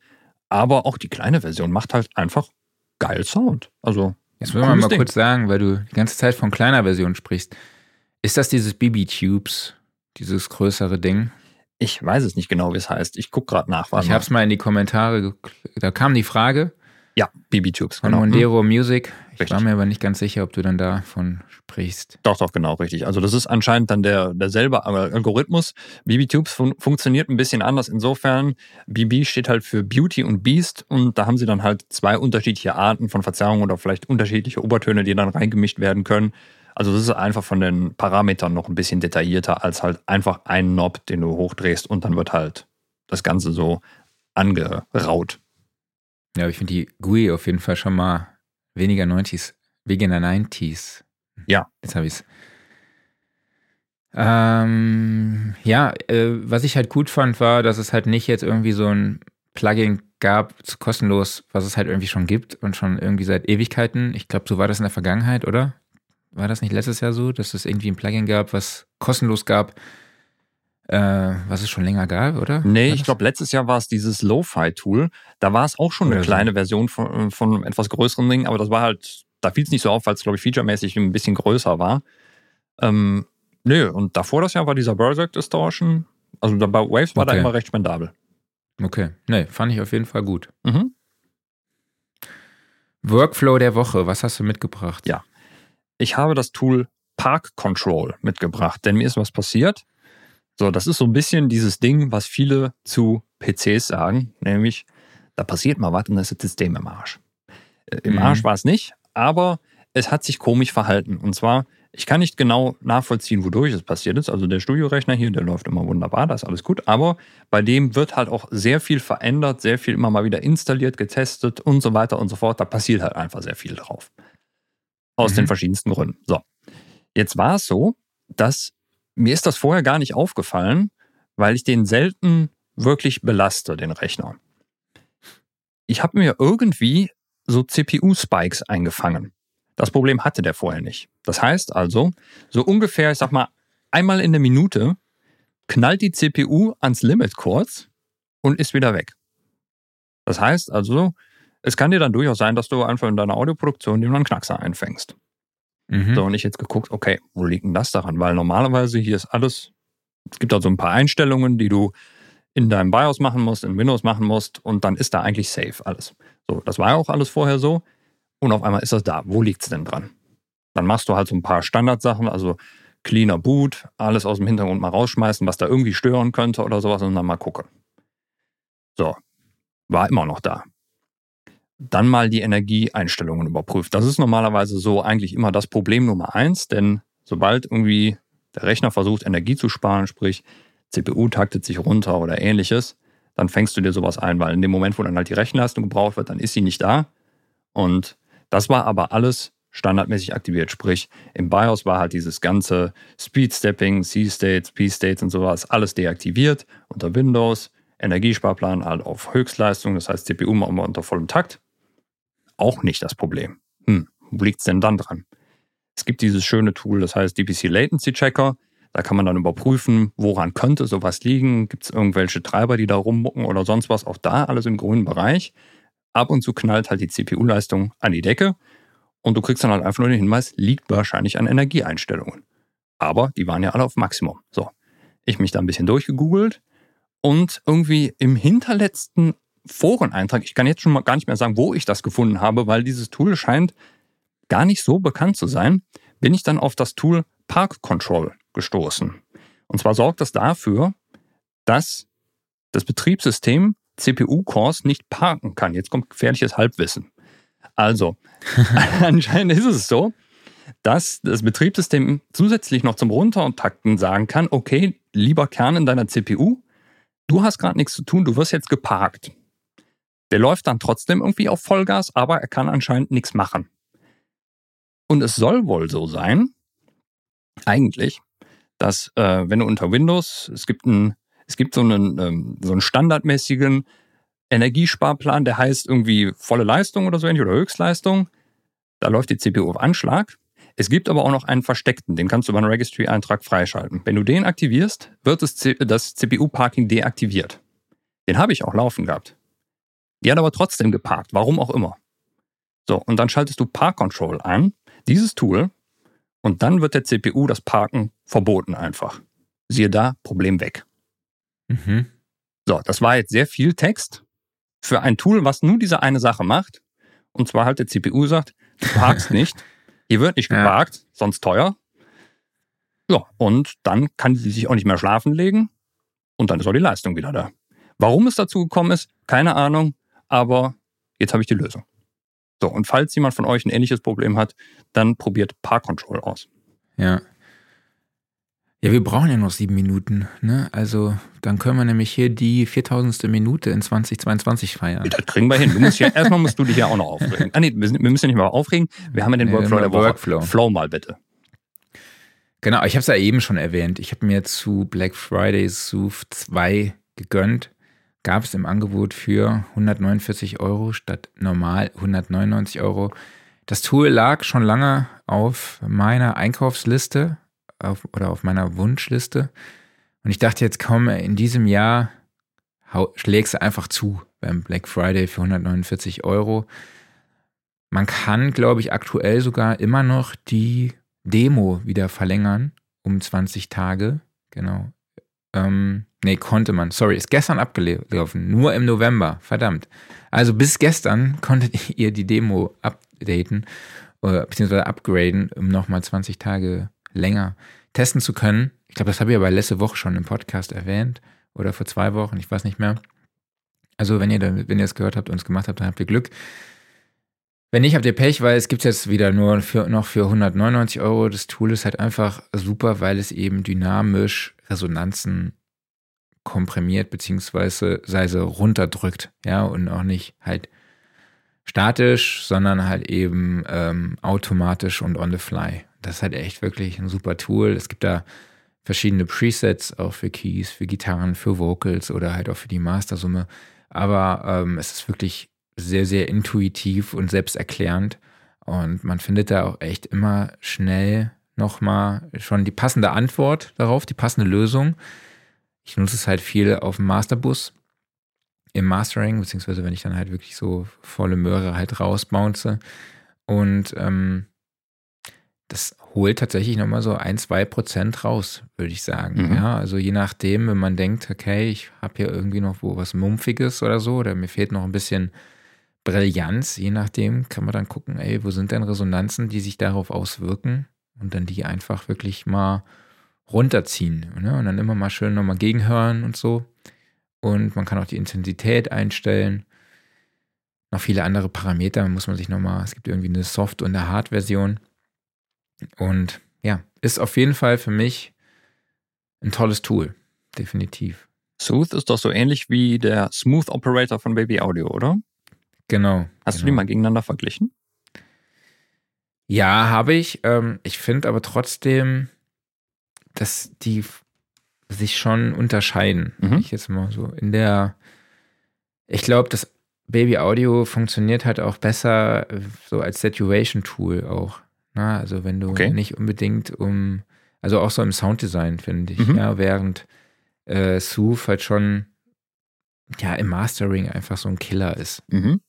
Aber auch die kleine Version macht halt einfach geil Sound. Also Jetzt wollen wir mal Ding. kurz sagen, weil du die ganze Zeit von kleiner Version sprichst. Ist das dieses BB-Tubes, dieses größere Ding? Ich weiß es nicht genau, wie es heißt. Ich gucke gerade nach. Ich habe es mal in die Kommentare, da kam die Frage Ja, BB-Tubes, von genau. Hm. Mondero Music. Ich Richtig. war mir aber nicht ganz sicher, ob du dann davon sprichst. Doch, doch, genau, richtig. Also das ist anscheinend dann der derselbe Algorithmus. BB-Tubes fun funktioniert ein bisschen anders. Insofern, BB steht halt für Beauty und Beast und da haben sie dann halt zwei unterschiedliche Arten von Verzerrung oder vielleicht unterschiedliche Obertöne, die dann reingemischt werden können. Also das ist einfach von den Parametern noch ein bisschen detaillierter als halt einfach ein Knob, den du hochdrehst und dann wird halt das Ganze so angeraut. Ja, aber ich finde die GUI auf jeden Fall schon mal weniger 90s, weniger 90s. Ja. Jetzt habe ich es. Ähm, ja, äh, was ich halt gut fand, war, dass es halt nicht jetzt irgendwie so ein Plugin gab, zu kostenlos, was es halt irgendwie schon gibt und schon irgendwie seit Ewigkeiten. Ich glaube, so war das in der Vergangenheit, oder? War das nicht letztes Jahr so, dass es irgendwie ein Plugin gab, was kostenlos gab, äh, was es schon länger gab, oder? Nee, ich glaube, letztes Jahr war es dieses Lo-Fi-Tool. Da war es auch schon eine Oder so. kleine Version von, von einem etwas größeren Ding, aber das war halt, da fiel es nicht so auf, weil es, glaube ich, featuremäßig ein bisschen größer war. Ähm, nö, und davor das Jahr war dieser Berserk Distortion. Also da bei Waves war da Okay. immer recht spendabel. Okay, nee, fand ich auf jeden Fall gut. Mhm. Workflow der Woche, was hast du mitgebracht? Ja. Ich habe das Tool Park Control mitgebracht, denn mir ist was passiert. So, das ist so ein bisschen dieses Ding, was viele zu PCs sagen, nämlich, da passiert mal was und das ist das System im Arsch. Äh, Im Mhm. Arsch war es nicht, aber es hat sich komisch verhalten. Und zwar, ich kann nicht genau nachvollziehen, wodurch es passiert ist. Also der Studiorechner hier, der läuft immer wunderbar, da ist alles gut. Aber bei dem wird halt auch sehr viel verändert, sehr viel immer mal wieder installiert, getestet und so weiter und so fort. Da passiert halt einfach sehr viel drauf. Aus Mhm. den verschiedensten Gründen. So. Jetzt war es so, dass mir ist das vorher gar nicht aufgefallen, weil ich den selten wirklich belaste, den Rechner. Ich habe mir irgendwie so CPU-Spikes eingefangen. Das Problem hatte der vorher nicht. Das heißt also, so ungefähr, ich sag mal, einmal in der Minute knallt die CPU ans Limit kurz und ist wieder weg. Das heißt also, es kann dir dann durchaus sein, dass du einfach in deiner Audioproduktion dir einen Knackser einfängst. Mhm. So, und ich jetzt geguckt, okay, wo liegt denn das daran? Weil normalerweise hier ist alles, es gibt da so ein paar Einstellungen, die du in deinem BIOS machen musst, in Windows machen musst und dann ist da eigentlich safe alles. So, das war ja auch alles vorher so und auf einmal ist das da. Wo liegt es denn dran? Dann machst du halt so ein paar Standardsachen, also cleaner Boot, alles aus dem Hintergrund mal rausschmeißen, was da irgendwie stören könnte oder sowas und dann mal gucken. So, war immer noch da. Dann mal die Energieeinstellungen überprüft. Das ist normalerweise so eigentlich immer das Problem Nummer eins, denn sobald irgendwie der Rechner versucht, Energie zu sparen, sprich CPU taktet sich runter oder ähnliches, dann fängst du dir sowas ein, weil in dem Moment, wo dann halt die Rechenleistung gebraucht wird, dann ist sie nicht da. Und das war aber alles standardmäßig aktiviert. Sprich, im BIOS war halt dieses ganze Speed-Stepping, C-States, P-States und sowas, alles deaktiviert unter Windows. Energiesparplan halt auf Höchstleistung, das heißt CPU mal unter vollem Takt. Auch nicht das Problem. Hm, wo liegt es denn dann dran? Es gibt dieses schöne Tool, das heißt DPC Latency Checker. Da kann man dann überprüfen, woran könnte sowas liegen. Gibt es irgendwelche Treiber, die da rummucken oder sonst was? Auch da alles im grünen Bereich. Ab und zu knallt halt die CPU-Leistung an die Decke und du kriegst dann halt einfach nur den Hinweis, liegt wahrscheinlich an Energieeinstellungen. Aber die waren ja alle auf Maximum. So, ich mich da ein bisschen durchgegoogelt und irgendwie im hinterletzten Foreneintrag, ich kann jetzt schon mal gar nicht mehr sagen, wo ich das gefunden habe, weil dieses Tool scheint gar nicht so bekannt zu sein, bin ich dann auf das Tool Park Control gestoßen. Und zwar sorgt das dafür, dass das Betriebssystem CPU-Cores nicht parken kann. Jetzt kommt gefährliches Halbwissen. Also, (laughs) anscheinend ist es so, dass das Betriebssystem zusätzlich noch zum Runter- und Takten sagen kann, okay, lieber Kern in deiner CPU, du hast gerade nichts zu tun, du wirst jetzt geparkt. Der läuft dann trotzdem irgendwie auf Vollgas, aber er kann anscheinend nichts machen. Und es soll wohl so sein, eigentlich, dass äh, wenn du unter Windows, es gibt, ein, es gibt so, einen, ähm, so einen standardmäßigen Energiesparplan, der heißt irgendwie volle Leistung oder so ähnlich oder Höchstleistung. Da läuft die CPU auf Anschlag. Es gibt aber auch noch einen versteckten, den kannst du über einen Registry-Eintrag freischalten. Wenn du den aktivierst, wird das, das CPU-Parking deaktiviert. Den habe ich auch laufen gehabt. Die hat aber trotzdem geparkt, warum auch immer. So, und dann schaltest du Park Control ein, dieses Tool, und dann wird der CPU das Parken verboten einfach. Siehe da, Problem weg. Mhm. So, das war jetzt sehr viel Text für ein Tool, was nur diese eine Sache macht. Und zwar halt der CPU sagt, du parkst (laughs) nicht. Hier wird nicht geparkt, ja. sonst teuer. Ja, und dann kann sie sich auch nicht mehr schlafen legen. Und dann ist auch die Leistung wieder da. Warum es dazu gekommen ist, keine Ahnung. Aber jetzt habe ich die Lösung. So, und falls jemand von euch ein ähnliches Problem hat, dann probiert Park Control aus. Ja. Ja, wir brauchen ja noch sieben Minuten. Ne? Also dann können wir nämlich hier die 4000. Minute in 2022 feiern. Das kriegen wir hin. Du musst ja, erstmal musst du dich ja auch noch aufregen. Ah nee, wir müssen ja nicht mal aufregen. Wir haben ja den Workflow der Woche. Workflow. Flow mal bitte. Genau, ich habe es ja eben schon erwähnt. Ich habe mir zu Black Friday Sooth 2 gegönnt. Gab es im Angebot für 149 Euro statt normal 199 Euro. Das Tool lag schon lange auf meiner Einkaufsliste auf, oder auf meiner Wunschliste. Und ich dachte jetzt, komm, in diesem Jahr schlägst du einfach zu beim Black Friday für 149 Euro. Man kann, glaube ich, aktuell sogar immer noch die Demo wieder verlängern um 20 Tage. Genau. Ähm, nee, konnte man. Sorry, ist gestern abgelaufen. Nur im November. Verdammt. Also bis gestern konntet (laughs) ihr die Demo updaten, oder, beziehungsweise upgraden, um nochmal 20 Tage länger testen zu können. Ich glaube, das habe ich aber letzte Woche schon im Podcast erwähnt oder vor zwei Wochen, ich weiß nicht mehr. Also, wenn ihr, wenn ihr es gehört habt und es gemacht habt, dann habt ihr Glück. Wenn nicht, habt ihr Pech, weil es gibt es jetzt wieder nur für, noch für 199 Euro. Das Tool ist halt einfach super, weil es eben dynamisch Resonanzen komprimiert beziehungsweise runterdrückt, ja, und auch nicht halt statisch, sondern halt eben ähm, automatisch und on the fly. Das ist halt echt wirklich ein super Tool. Es gibt da verschiedene Presets, auch für Keys, für Gitarren, für Vocals oder halt auch für die Mastersumme. Aber ähm, es ist wirklich sehr, sehr intuitiv und selbsterklärend. Und man findet da auch echt immer schnell nochmal schon die passende Antwort darauf, die passende Lösung. Ich nutze es halt viel auf dem Masterbus im Mastering, beziehungsweise wenn ich dann halt wirklich so volle Möhre halt rausbounce. Und ähm, das holt tatsächlich nochmal so ein, zwei Prozent raus, würde ich sagen. Mhm. Ja, also je nachdem, wenn man denkt, okay, ich habe hier irgendwie noch wo was Mumpfiges oder so, oder mir fehlt noch ein bisschen Brillanz, je nachdem kann man dann gucken, ey, wo sind denn Resonanzen, die sich darauf auswirken und dann die einfach wirklich mal runterziehen. Ne? Und dann immer mal schön nochmal gegenhören und so. Und man kann auch die Intensität einstellen. Noch viele andere Parameter muss man sich nochmal, es gibt irgendwie eine Soft- und eine Hard-Version. Und ja, ist auf jeden Fall für mich ein tolles Tool. Definitiv. Sooth ist doch so ähnlich wie der Smooth Operator von Baby Audio, oder? Genau. Hast genau. du die mal gegeneinander verglichen? Ja, habe ich. Ähm, ich finde aber trotzdem, dass die sich schon unterscheiden. Mhm. Ich jetzt mal so in der. Ich glaube, das Baby Audio funktioniert halt auch besser äh, so als Saturation Tool auch. Na, also wenn du Okay. nicht unbedingt um, also auch so im Sounddesign finde ich, Mhm. ja, während äh, Sooth halt schon ja im Mastering einfach so ein Killer ist. Mhm.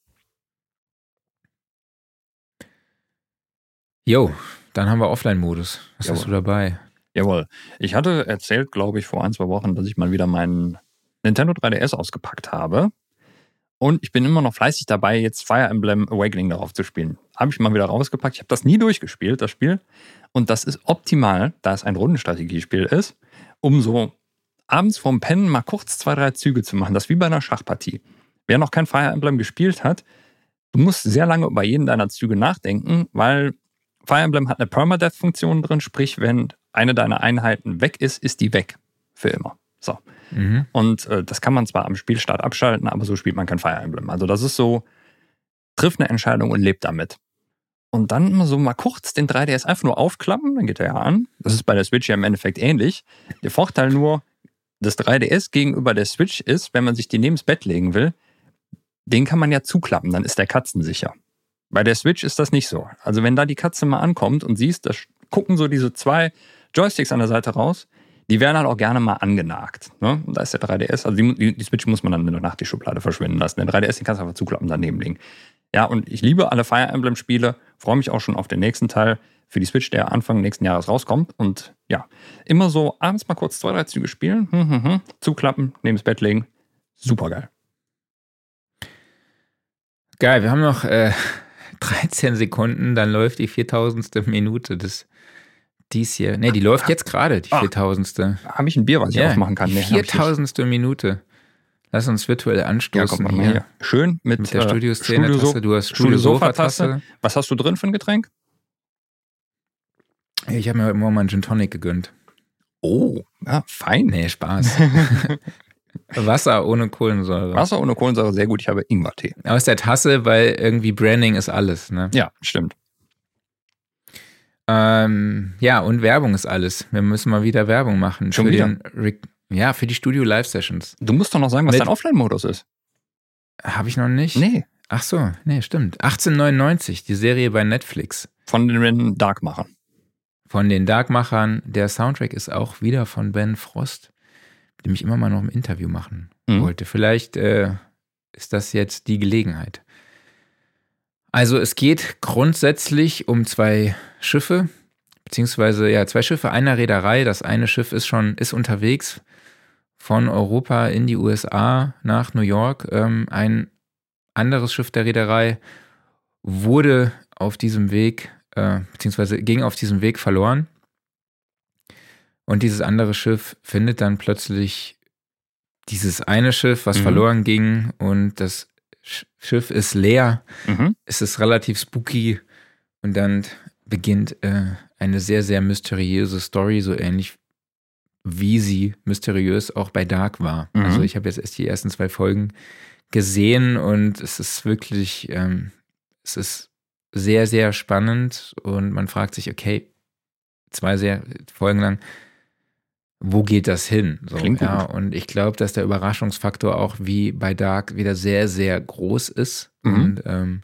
Jo, dann haben wir Offline-Modus. Was Jawohl. hast du dabei? Jawohl. Ich hatte erzählt, glaube ich, vor ein, zwei Wochen, dass ich mal wieder meinen Nintendo 3DS ausgepackt habe. Und ich bin immer noch fleißig dabei, jetzt Fire Emblem Awakening darauf zu spielen. Habe ich mal wieder rausgepackt. Ich habe das nie durchgespielt, das Spiel. Und das ist optimal, da es ein Rundenstrategiespiel ist, um so abends vorm Pennen mal kurz zwei, drei Züge zu machen. Das ist wie bei einer Schachpartie. Wer noch kein Fire Emblem gespielt hat, du musst sehr lange über jeden deiner Züge nachdenken, weil Fire Emblem hat eine Permadeath-Funktion drin, sprich, wenn eine deiner Einheiten weg ist, ist die weg. Für immer. So. Mhm. Und äh, das kann man zwar am Spielstart abschalten, aber so spielt man kein Fire Emblem. Also das ist so, trifft eine Entscheidung und lebt damit. Und dann so mal kurz den 3DS einfach nur aufklappen, dann geht er ja an. Das ist bei der Switch ja im Endeffekt ähnlich. Der Vorteil nur, das 3DS gegenüber der Switch ist, wenn man sich die neben das Bett legen will, den kann man ja zuklappen, dann ist der katzensicher. Bei der Switch ist das nicht so. Also wenn da die Katze mal ankommt und siehst, da gucken so diese zwei Joysticks an der Seite raus, die werden halt auch gerne mal angenagt. Ne? Und da ist der 3DS, also die, die, die Switch muss man dann in der Nacht die Schublade verschwinden lassen. Den 3DS, den kannst du einfach zuklappen, daneben legen. Ja, und ich liebe alle Fire Emblem-Spiele, freue mich auch schon auf den nächsten Teil für die Switch, der Anfang nächsten Jahres rauskommt. Und ja, immer so abends mal kurz zwei, drei Züge spielen, hm, hm, hm, zuklappen, neben das Bett legen. Super geil. Geil, wir haben noch äh, (laughs) 13 Sekunden, dann läuft die 4000. Minute des dies hier. Ne, die läuft jetzt gerade, die Ah. 4000. Habe ich ein Bier, was ich Ja, aufmachen kann? Nee. 4000. Minute. Lass uns virtuell Ja, anstoßen guck mal hier. Schön mit, Mit der äh, Studioszene-Tasse. Studio- Du hast. Studio-Sofa-Tasse. Was hast du drin für ein Getränk? Ich habe mir heute Morgen mal einen Gin Tonic gegönnt. Oh, ja, fein. Nee, Spaß. (laughs) Wasser ohne Kohlensäure. Wasser ohne Kohlensäure, sehr gut. Ich habe Ingwertee. Aus der Tasse, weil irgendwie Branding ist alles. Ne? Ja, stimmt. Ähm, ja, und Werbung ist alles. Wir müssen mal wieder Werbung machen. Schon für wieder? Den Rick, ja, für die Studio Live Sessions. Du musst doch noch sagen, was Mit- dein Offline-Modus ist. Habe ich noch nicht? Nee, Ach so, nee, stimmt. 1899, die Serie bei Netflix. von den Dark-Machern. Von den Darkmachern. Der Soundtrack ist auch wieder von Ben Frost, dem ich immer mal noch ein Interview machen Mhm. wollte. Vielleicht äh, ist das jetzt die Gelegenheit. Also es geht grundsätzlich um zwei Schiffe, beziehungsweise ja, zwei Schiffe einer Reederei. Das eine Schiff ist schon, ist unterwegs von Europa in die USA nach New York. Ähm, ein anderes Schiff der Reederei wurde auf diesem Weg, äh, beziehungsweise ging auf diesem Weg verloren. Und dieses andere Schiff findet dann plötzlich dieses eine Schiff, was Mhm. verloren ging, und das Schiff ist leer. Mhm. Es ist relativ spooky und dann beginnt äh, eine sehr, sehr mysteriöse Story, so ähnlich wie sie mysteriös auch bei Dark war. Mhm. Also ich habe jetzt erst die ersten zwei Folgen gesehen und es ist wirklich, ähm, es ist sehr, sehr spannend und man fragt sich, okay, zwei sehr Folgen lang, wo geht das hin? So, Klingt gut. ja, und ich glaube, dass der Überraschungsfaktor auch wie bei Dark wieder sehr, sehr groß ist. Mhm. Und ähm,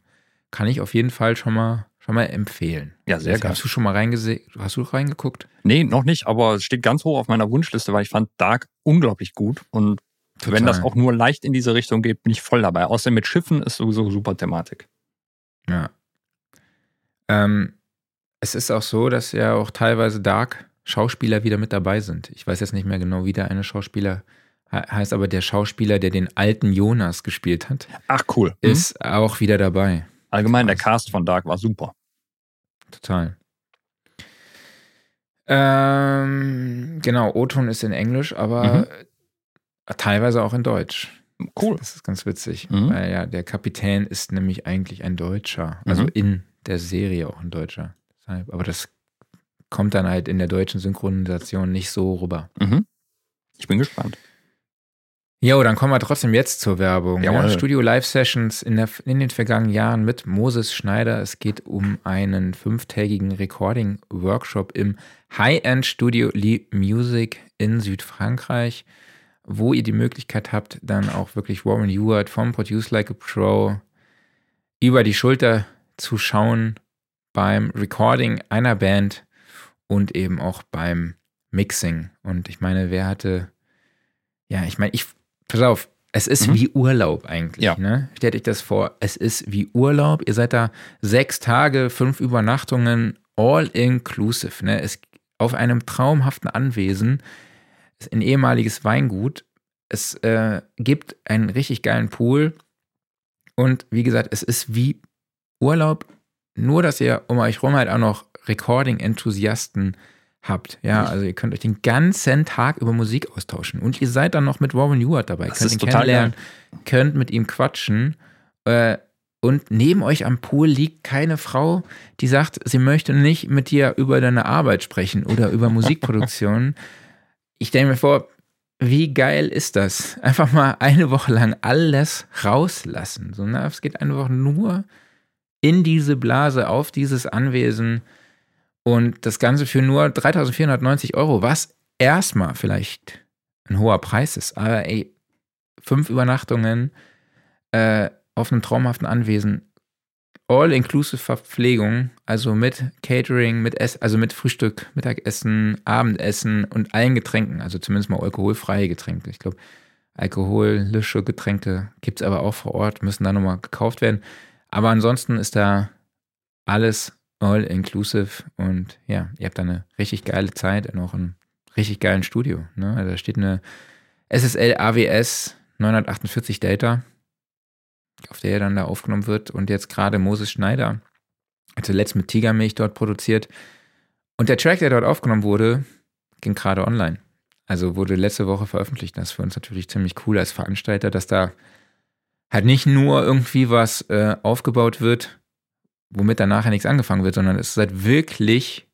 kann ich auf jeden Fall schon mal, schon mal empfehlen. Ja, sehr geil. Hast du schon mal reingesehen? Hast du reingeguckt? Nee, noch nicht, aber es steht ganz hoch auf meiner Wunschliste, weil ich fand Dark unglaublich gut. Und wenn das auch nur leicht in diese Richtung geht, bin ich voll dabei. Außerdem mit Schiffen ist sowieso super Thematik. Ja. Ähm, Es ist auch so, dass ja auch teilweise Dark-Schauspieler wieder mit dabei sind. Ich weiß jetzt nicht mehr genau, wie der eine Schauspieler heißt, aber der Schauspieler, der den alten Jonas gespielt hat, Ach, cool. ist auch wieder dabei. Allgemein, der Cast von Dark war super. Total. Ähm, genau, O-Ton ist in Englisch, aber teilweise auch in Deutsch. Cool. Das ist ganz witzig, Mhm. weil ja, der Kapitän ist nämlich eigentlich ein Deutscher. Also Mhm. in der Serie auch ein Deutscher. Aber das kommt dann halt in der deutschen Synchronisation nicht so rüber. Mhm. Ich bin gespannt. Jo, dann kommen wir trotzdem jetzt zur Werbung. Ja, Jawohl. Studio Live Sessions in, der, in den vergangenen Jahren mit Moses Schneider. Es geht um einen fünftägigen Recording-Workshop im High-End Studio Lee Music in Südfrankreich, wo ihr die Möglichkeit habt, dann auch wirklich Warren Ewart vom Produce Like a Pro über die Schulter zu schauen beim Recording einer Band und eben auch beim Mixing. Und ich meine, wer hatte, ja, ich meine, ich, pass auf, es ist Mhm. wie Urlaub eigentlich. Ja. Ne? Stellt euch das vor, es ist wie Urlaub. Ihr seid da sechs Tage, fünf Übernachtungen, all inclusive. Ne? Es, auf einem traumhaften Anwesen, ist ein ehemaliges Weingut. Es äh, gibt einen richtig geilen Pool. Und wie gesagt, es ist wie Urlaub, nur dass ihr um euch rum halt auch noch Recording-Enthusiasten habt. Ja, also ihr könnt euch den ganzen Tag über Musik austauschen. Und ihr seid dann noch mit Warren Ewart dabei. Das könnt ist ihn total kennenlernen, könnt mit ihm quatschen. Äh, und neben euch am Pool liegt keine Frau, die sagt, sie möchte nicht mit dir über deine Arbeit sprechen oder über Musikproduktion. (laughs) ich stelle mir vor, wie geil ist das? Einfach mal eine Woche lang alles rauslassen. So, ne? Es geht eine Woche nur in diese Blase, auf dieses Anwesen und das Ganze für nur 3490 Euro, was erstmal vielleicht ein hoher Preis ist. Aber ey, fünf Übernachtungen äh, auf einem traumhaften Anwesen, all-inclusive Verpflegung, also mit Catering, mit Ess also mit Frühstück, Mittagessen, Abendessen und allen Getränken, also zumindest mal alkoholfreie Getränke. Ich glaube, alkoholische Getränke gibt es aber auch vor Ort, müssen da nochmal gekauft werden. Aber ansonsten ist da alles all-inclusive und ja, ihr habt da eine richtig geile Zeit und auch ein richtig geilen Studio. Ne? Also da steht eine SSL AWS 948 Delta, auf der dann da aufgenommen wird und jetzt gerade Moses Schneider hat zuletzt mit Tigermilch dort produziert und der Track, der dort aufgenommen wurde, ging gerade online. Also wurde letzte Woche veröffentlicht. Das ist für uns natürlich ziemlich cool als Veranstalter, dass da halt nicht nur irgendwie was äh, aufgebaut wird, womit dann nachher nichts angefangen wird, sondern es ist halt wirklich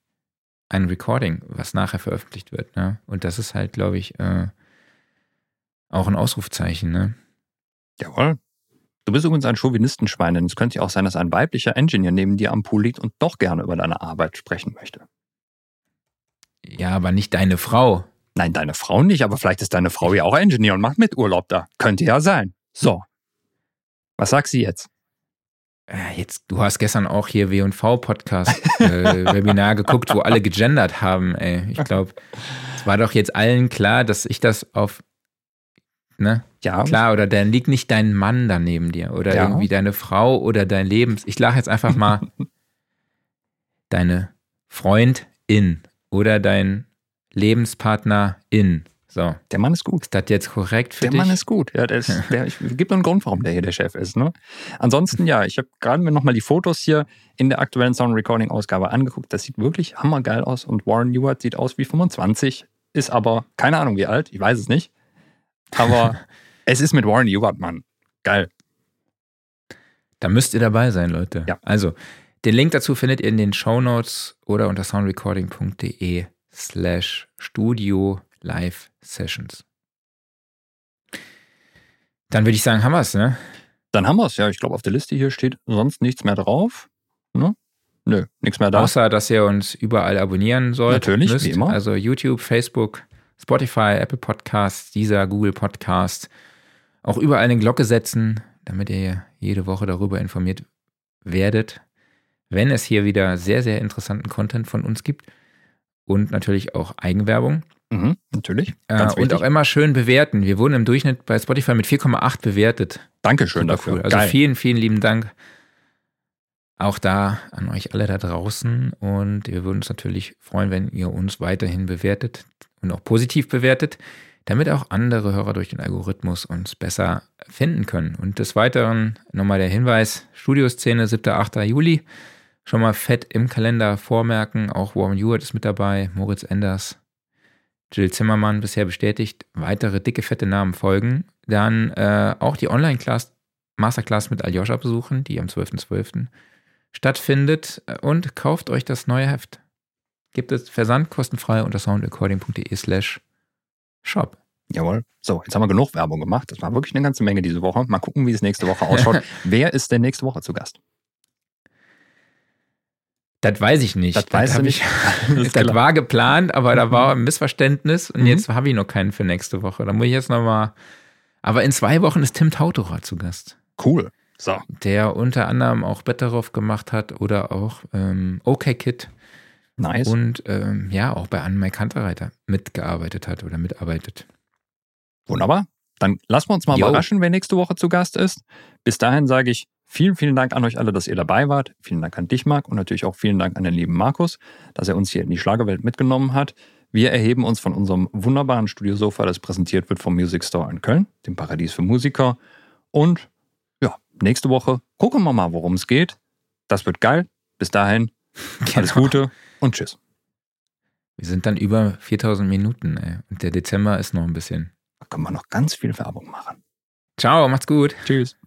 ein Recording, was nachher veröffentlicht wird. Ne? Und das ist halt, glaube ich, äh, auch ein Ausrufzeichen. Ne? Jawohl. Du bist übrigens ein Chauvinistenschwein, denn es könnte ja auch sein, dass ein weiblicher Engineer neben dir am Pool liegt und doch gerne über deine Arbeit sprechen möchte. Ja, aber nicht deine Frau. Nein, deine Frau nicht, aber vielleicht ist deine Frau ja auch Engineer und macht mit Urlaub da. Könnte ja sein. So. Was sagst du jetzt? Jetzt, du hast gestern auch hier W&V-Podcast äh, (laughs) Webinar geguckt, wo alle gegendert haben. Ey, ich glaube, es war doch jetzt allen klar, dass ich das auf, ne, Ja, klar, oder dann liegt nicht dein Mann da neben dir oder Ja. irgendwie deine Frau oder dein Lebens. Ich lache jetzt einfach mal (laughs) deine Freundin oder dein Lebenspartnerin. So, der Mann ist gut. ist das jetzt korrekt für Der dich? Mann ist gut. Ja, der ist, (laughs) der, ich gibt einen Grund, warum der hier der Chef ist. Ne? Ansonsten, ja, ich habe gerade mir nochmal die Fotos hier in der aktuellen Sound Recording Ausgabe angeguckt. Das sieht wirklich hammergeil aus und Warren Ewart sieht aus wie 25, ist aber keine Ahnung wie alt, ich weiß es nicht. Aber (laughs) es ist mit Warren Ewart, Mann. Geil. Da müsst ihr dabei sein, Leute. Ja. Also, den Link dazu findet ihr in den Show Notes oder unter soundrecording.de slash studio live sessions. Dann würde ich sagen, haben wir es, ne? Dann haben wir es. Ja, ich glaube, auf der Liste hier steht sonst nichts mehr drauf. Ne? Nö, nichts mehr da. Außer, dass ihr uns überall abonnieren sollt. Natürlich, müsst. wie immer. Also YouTube, Facebook, Spotify, Apple Podcasts, dieser Google Podcast. Auch überall eine Glocke setzen, damit ihr jede Woche darüber informiert werdet, wenn es hier wieder sehr, sehr interessanten Content von uns gibt. Und natürlich auch Eigenwerbung. Mhm, natürlich. Äh, und wichtig. auch immer schön bewerten. Wir wurden im Durchschnitt bei Spotify mit 4,8 bewertet. Dankeschön Super dafür. cool. Also Geil. vielen, vielen lieben Dank Auch da an euch alle da draußen und wir würden uns natürlich freuen, wenn ihr uns weiterhin bewertet und auch positiv bewertet, damit auch andere Hörer durch den Algorithmus uns besser finden können. Und des Weiteren nochmal der Hinweis, Studioszene 7. 8. Juli, schon mal fett im Kalender vormerken, auch Warren Hewitt ist mit dabei, Moritz Enders, Jill Zimmermann bisher bestätigt, weitere dicke, fette Namen folgen. Dann äh, auch die Online-Class, Masterclass mit Aljoscha besuchen, die am 12.12. .12. stattfindet. Und kauft euch das neue Heft. Gibt es Versand kostenfrei unter soundrecording.de slash shop. Jawohl. So, jetzt haben wir genug Werbung gemacht. Das war wirklich eine ganze Menge diese Woche. Mal gucken, wie es nächste Woche ausschaut. (laughs) Wer ist denn nächste Woche zu Gast? Das weiß ich nicht. Das, das nicht. Ich, (laughs) das war geplant, aber da war ein Missverständnis und mhm. jetzt habe ich noch keinen für nächste Woche. Da muss ich jetzt nochmal. Aber in zwei Wochen ist Tim Tautorer zu Gast. Cool. So. Der unter anderem auch Betteroff gemacht hat oder auch ähm, OK Kid. Nice. Und ähm, ja, auch bei Anne Kanterreiter mitgearbeitet hat oder mitarbeitet. Wunderbar. Dann lassen wir uns mal Yo. überraschen, wer nächste Woche zu Gast ist. Bis dahin sage ich Vielen, vielen Dank an euch alle, dass ihr dabei wart. Vielen Dank an dich, Marc, und natürlich auch vielen Dank an den lieben Markus, dass er uns hier in die Schlagerwelt mitgenommen hat. Wir erheben uns von unserem wunderbaren Studiosofa, das präsentiert wird vom Music Store in Köln, dem Paradies für Musiker. Und ja, nächste Woche gucken wir mal, worum es geht. Das wird geil. Bis dahin, (laughs) genau. alles Gute und tschüss. Wir sind dann über 4000 Minuten, ey. Und der Dezember ist noch ein bisschen. Da können wir noch ganz viel Werbung machen. Ciao, macht's gut. Tschüss.